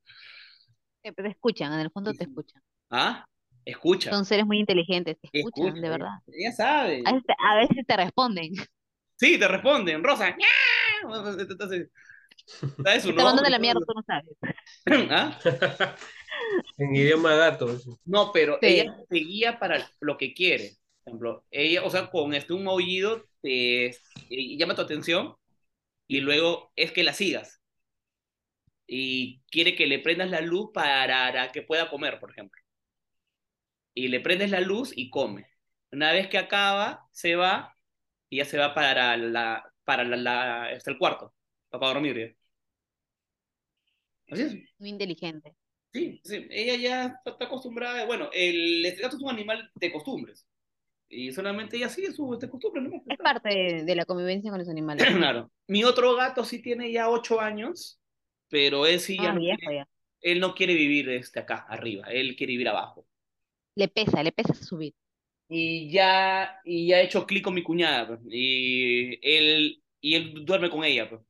Eh, te escuchan, en el fondo te escuchan. ¿Ah? Escucha. Son seres muy inteligentes, te escuchan, de verdad. Ella sabe. A veces, te responden. Sí, te responden. Rosa. Entonces, ¿sabes su Te de la mierda, tú no sabes. *laughs* ¿Ah? *laughs* en idioma gato. No, pero ella te guía para lo que quiere. Por ejemplo, ella, o sea, con este un maullido te llama tu atención y luego es que la sigas. Y quiere que le prendas la luz para que pueda comer, por ejemplo y le prendes la luz y come. Una vez que acaba, se va y ya se va para la, para la, este, el cuarto, para dormir. Así es. Muy inteligente. Sí, sí, ella ya está acostumbrada. Bueno, el este gato es un animal de costumbres. Y solamente ella sigue su este, costumbre. ¿no? Es parte de, la convivencia con los animales. *clears throat* claro. Mi otro gato sí tiene ya ocho años, pero él sí ya, ah, no quiere, él no quiere vivir este, acá, arriba. Él quiere vivir abajo le pesa, le pesa subir. Y ya, y ya he hecho clic con mi cuñada, pues, y él, y él duerme con ella. Pues.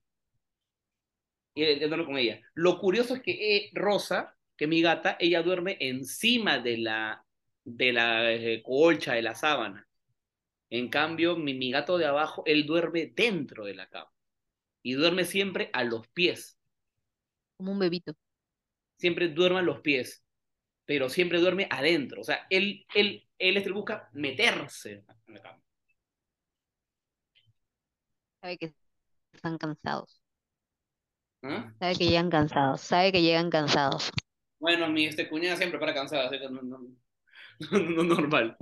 Y él, duerme con ella. Lo curioso es que eh, Rosa, que mi gata, ella duerme encima de la, de la eh, colcha, de la sábana. En cambio, mi, mi gato de abajo, él duerme dentro de la cama. Y duerme siempre a los pies. Como un bebito. Siempre duerme a los pies pero siempre duerme adentro. O sea, él, él, él, él busca meterse en la cama. Sabe que están cansados. ¿Ah? Sabe que llegan cansados. Sabe que llegan cansados. Bueno, mi este, cuñada siempre para cansada, así que no, no, no, normal.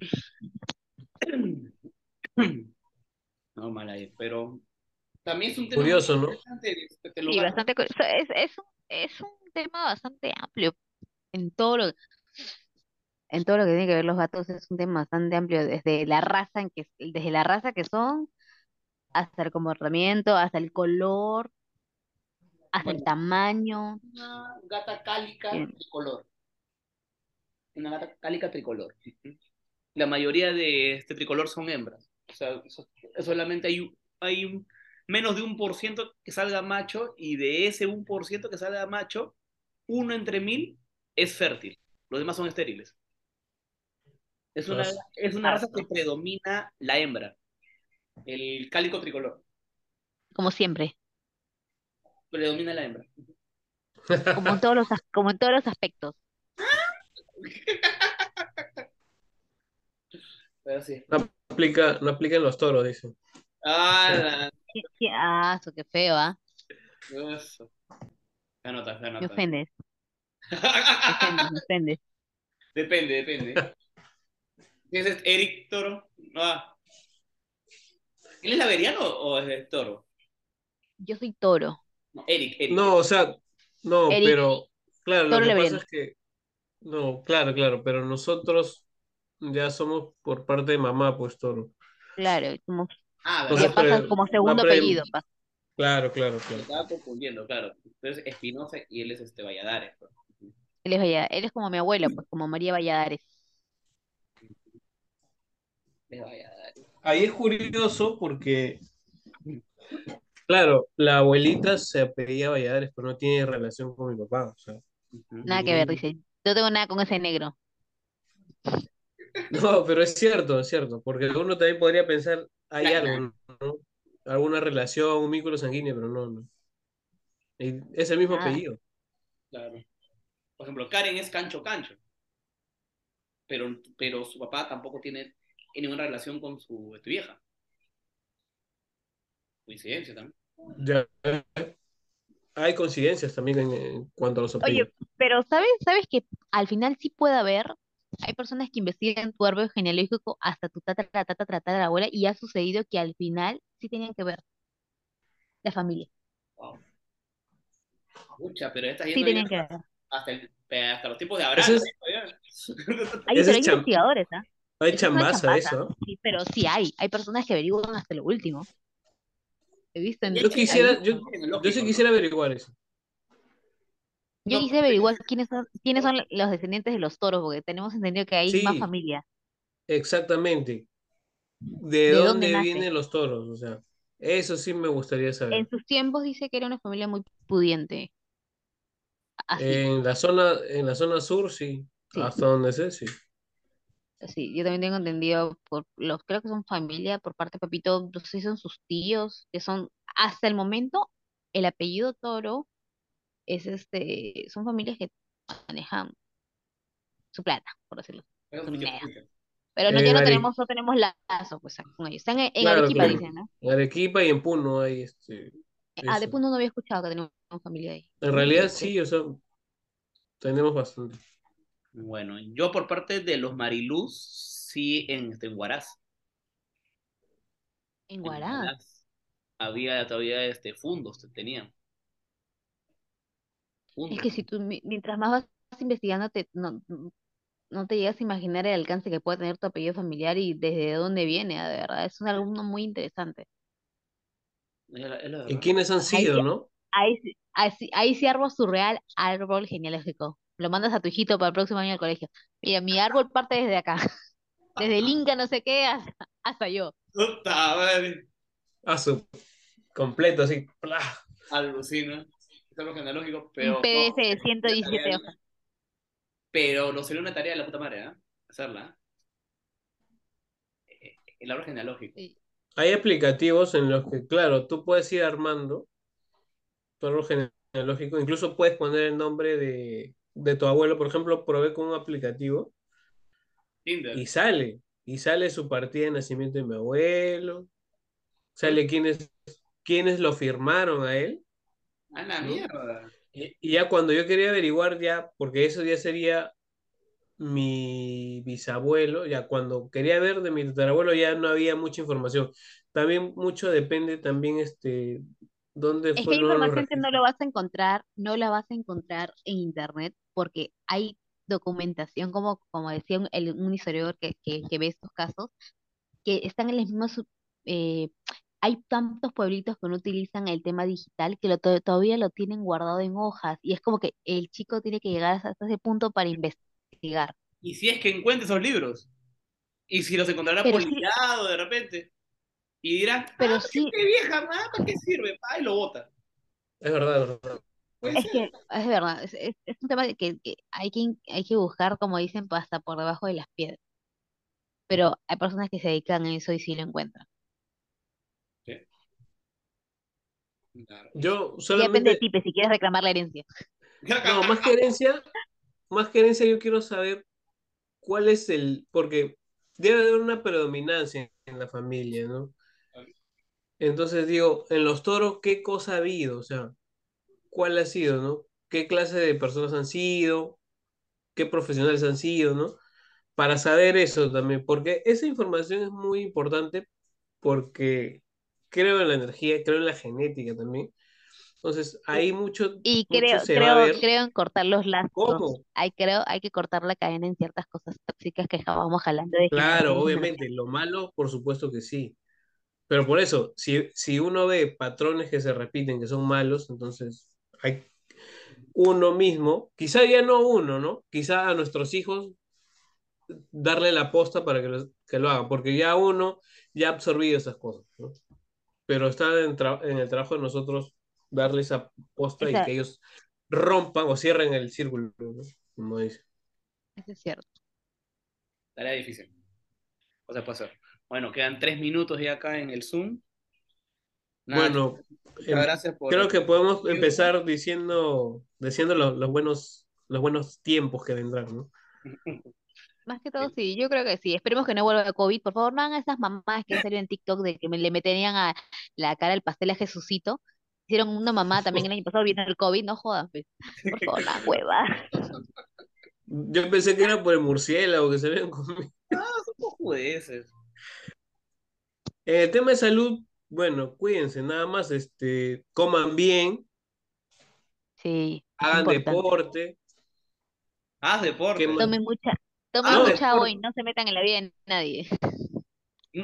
normal ahí, pero también es un tema curioso, ¿no? sí, bastante es, es, un, es un tema bastante amplio en todo lo en todo lo que tiene que ver los gatos es un tema bastante amplio, desde la raza en que, desde la raza que son, hasta el comportamiento, hasta el color, hasta el tamaño. Una gata cálica tricolor. Una gata cálica tricolor. La mayoría de este tricolor son hembras. O sea, solamente hay, hay menos de un por ciento que salga macho y de ese un por ciento que salga macho, uno entre mil es fértil. Los demás son estériles. Es una, es una raza que predomina la hembra, el cálico tricolor. Como siempre. Predomina la hembra. Como en todos los, como en todos los aspectos. No aplica, no aplica en los toros, dicen. Ah, qué, ah, qué feo, ¿ah? Eso. Se anota, se anota. Me *laughs* ofendes. Depende, depende. Depende, ¿Quién es Eric Toro? No, ah. ¿Él es laveriano o es toro? Yo soy toro. No, Eric, Eric. No, o sea, no, pero claro, lo que pasa es que no, claro, claro, pero nosotros ya somos por parte de mamá, pues toro. Claro, como, ah, pasa como segundo apellido. Claro, claro, claro. Estaba confundiendo, claro. Entonces Espinosa y él es este Valladares. Pues. Él es, él es como mi abuelo, pues como María Valladares. Ahí es curioso porque, claro, la abuelita se apellía Valladares, pero no tiene relación con mi papá. O sea, nada que ver, dice. No tengo nada con ese negro. No, pero es cierto, es cierto, porque uno también podría pensar, hay algo, ¿no? Alguna relación, un vínculo sanguíneo, pero no, no. Es el mismo apellido. Claro. Por ejemplo, Karen es Cancho Cancho, pero, pero su papá tampoco tiene ninguna relación con su este, vieja. Coincidencia también. Ya. Hay coincidencias también en, cuanto a los apellidos. Oye, pero ¿sabes, sabes que al final sí puede haber? Hay personas que investigan tu árbol genealógico hasta tu tata, tata, tata, tata, la abuela y ha sucedido que al final sí tenían que ver la familia. Wow. Mucha, pero esta sí tenían que ver hasta, hasta los tipos de abrazo. hay, investigadores, ¿ah? Hay Es una chambaza chambaza, eso. sí, pero sí hay. Hay personas que averiguan hasta lo último. He visto en Yo quisiera, yo, Tecnológico, yo sí ¿no? quisiera averiguar eso. Yo No, quise averiguar quiénes son, quiénes son los descendientes de los toros, porque tenemos entendido que hay más Sí. familias. Exactamente. ¿De, ¿De dónde vienen los toros? O sea, eso sí me gustaría En saber. sus tiempos dice que era una familia muy pudiente. Así, En la zona, en la zona sur, sí. Sí. Hasta donde sé, sí. Sí. Yo también tengo entendido por los, creo que son familia por parte de Papito, no sé si son sus tíos, que son, hasta el momento, el apellido Toro es este, son familias que manejan su plata, por decirlo. Eso Su escucha. Pero no, En ya no Are- tenemos, no tenemos lazo, pues, con ellos. Están en, en Claro, Arequipa, claro. dicen, ¿no? En Arequipa y en Puno hay este. Ah, de eso. Puno no había escuchado que tenemos familia ahí. En realidad sí, o sea, tenemos bastante. Bueno, yo por parte de los Mariluz, sí, en, este, en Huaraz. En En. Huaraz había todavía este, fundos, tenían. Es que si tú, mi- mientras más vas investigando, te, no, no te llegas a imaginar el alcance que puede tener tu apellido familiar y desde dónde viene, ah, de verdad. Es un- algo muy interesante. Es la- es la ¿Y verdad. quiénes han sido, no? ahí, sí- ahí, ahí sí arma su real árbol genealógico. Lo mandas a tu hijito para el próximo año al colegio. Mira, mi *laughs* árbol parte desde acá. *laughs* Desde el Inca no sé qué hasta, hasta yo. Puta madre. Ah, su completo, así. ¡plá! Alucina. Es algo genealógico, Un pero. PDF no, de es una 117 tarea- hojas. Pero no sería una tarea de la puta madre, ¿ah? Hacerla. ¿eh? El árbol genealógico. Sí. Hay aplicativos en los que, claro, tú puedes ir armando tu árbol genealógico. Incluso puedes poner el nombre de, de tu abuelo. Por ejemplo, probé con un aplicativo Tinder. y sale. Y sale su partida de nacimiento de mi abuelo. Sale quiénes lo firmaron a él. A la ¿no? mierda. Y, y ya cuando yo quería averiguar ya, porque eso ya sería mi bisabuelo, ya cuando quería ver de mi tatarabuelo ya no había mucha información. También mucho depende también este dónde Es que información que no lo vas a encontrar, no la vas a encontrar en internet porque hay documentación, como, como decía un, el- un historiador que, que, que ve estos casos, que están en las mismas, eh, hay tantos pueblitos que no utilizan el tema digital que lo, to- todavía lo tienen guardado en hojas y es como que el chico tiene que llegar hasta ese punto para investigar. Y si es que encuentra esos libros. Y si los encontrará polillado de repente. Y dirá, Pero ah, sí- qué vieja, ah, ¿para qué sirve? Pa, y lo bota. Es verdad, es verdad. Es que es verdad, es, es- es un tema que, que hay que, hay que buscar, como dicen, hasta por debajo de las piedras. Pero hay personas que se dedican a eso y sí lo encuentran. Claro. Yo Y depende de solamente, ti, si quieres reclamar la herencia. no, más que herencia, más que herencia yo quiero saber cuál es el, porque debe haber una predominancia en la familia, ¿no? Entonces digo, en los toros, ¿qué cosa ha habido? O sea, ¿cuál ha sido, no? ¿Qué clase de personas han sido? ¿Qué profesionales han sido, no? Para saber eso también, porque esa información es muy importante porque creo en la energía, creo en la genética también. Entonces, ahí mucho, Y mucho creo, se va a creo, ver creo en cortar los lazos. cómo. Hay, creo, hay que cortar la cadena en ciertas cosas tóxicas que vamos jalando de Claro, obviamente, lo malo, por supuesto que sí. Pero por eso, si, si uno ve patrones que se repiten, que son malos, entonces hay uno mismo, quizá ya no uno, ¿no? Quizá a nuestros hijos darle la posta para que lo, que lo hagan, porque ya uno ya ha absorbido esas cosas, ¿no? Pero está en, tra- en el trabajo de nosotros darle esa posta y que ellos rompan o cierren el círculo, ¿no? Como dice. Eso es cierto. Tarea difícil. O sea, puede ser. Bueno, quedan tres minutos ya acá en el Zoom. Nada, Bueno, muchas em- gracias por. creo que podemos empezar diciendo, diciendo los, los buenos, los buenos tiempos que vendrán, ¿no? *laughs* Más que todo, sí, yo creo que sí. Esperemos que no vuelva COVID. Por favor, no hagan esas mamás que salido en TikTok de que me, le meterían a la cara el pastel a Jesucito. Hicieron una mamá también el año pasado, vino el COVID, no jodan, pues. Por favor, la hueva. Yo pensé que era por el murciélago que se habían comido. *laughs* Son cojudeces. En el tema de salud, bueno, cuídense nada más, este, coman bien, Sí, es hagan importante. deporte, Haz deporte. Tomen mucha, Tomen Ah, mucha agua por- y no se metan en la vida de nadie.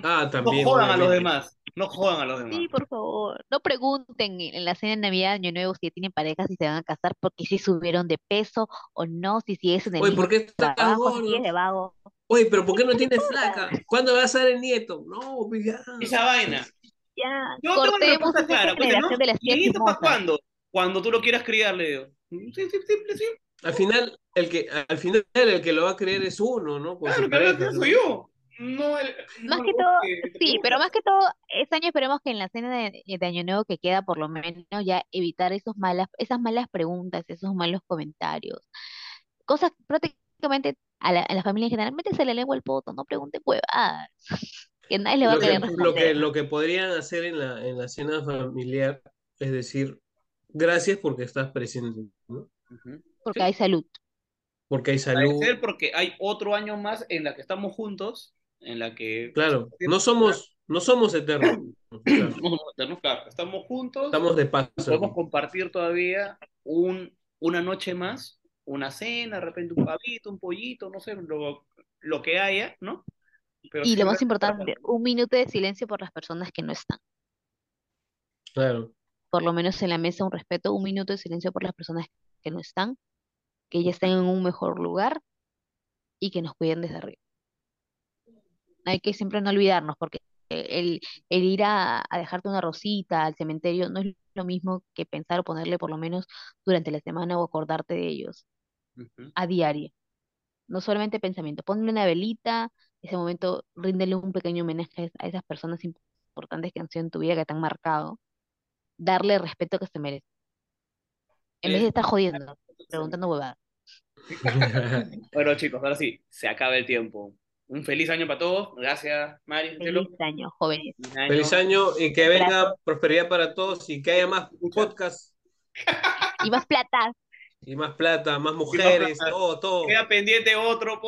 Ah, No también. jodan a los demás. No jodan a los demás. Sí, por favor. No pregunten en la cena de Navidad, Año Nuevo, si tienen pareja, si se van a casar, porque si subieron de peso o no, si sigues en el Oye, mismo ¿por qué estás trabajo, si gordo? sigues de vago. Oye, pero ¿por qué no tienes flaca? ¿Cuándo vas a ser el nieto? No, pues ya. Esa vaina. Ya, Yo tengo la cortemos respuesta clara. pues, ¿no? de las tías ¿Y esto para cuándo? Cuando tú lo quieras criar, le digo. Sí, sí, simple, sí. Al final, el que, al final el que lo va a creer es uno, ¿no? Con Claro, su que soy yo. No el, Más no que todo, que sí, pero más que todo, este año esperemos que en la cena de, de Año Nuevo que queda, por lo menos, ya evitar esos malas, esas malas preguntas, esos malos comentarios. Cosas prácticamente a la, a la familia en general, métese la lengua al poto, no pregunten huevadas. *laughs* Que nadie le va a Lo que, querer lo que, lo que podrían hacer en la, en la cena familiar es decir, gracias porque estás presente, ¿no? Ujú. Porque Sí. hay salud. Porque hay salud. Agradecer porque hay otro año más en la que estamos juntos, en la que Claro, no somos, no somos eternos. *laughs* claro. no somos eternos, claro, estamos juntos, Estamos de paso. podemos compartir todavía un, una noche más, una cena, de repente un pavito, un pollito, no sé, lo, lo que haya, ¿no? Pero Y lo más importante, un minuto de silencio por las personas que no están. Claro. Por lo menos en la mesa, un respeto, un minuto de silencio por las personas que no están, que ya estén en un mejor lugar y que nos cuiden desde arriba. Hay que siempre no olvidarnos, porque el, el ir a, a dejarte una rosita al cementerio no es lo mismo que pensar o ponerle por lo menos durante la semana o acordarte de ellos Ujú. a diario. No solamente pensamiento, ponle una velita, ese momento ríndele un pequeño homenaje a esas personas importantes que han sido en tu vida, que te han marcado, darle el respeto que se merece. En vez de Es- estar jodiendo, preguntando huevadas. *laughs* *laughs* Bueno, chicos, ahora sí, se acaba el tiempo. Un feliz año para todos. Gracias, Mari. Telo. Feliz año, jóvenes. Feliz año. Feliz año y que venga prosperidad para todos y que haya más podcasts Y más plata. Y más plata, más mujeres, plata. todo, todo. Queda pendiente otro.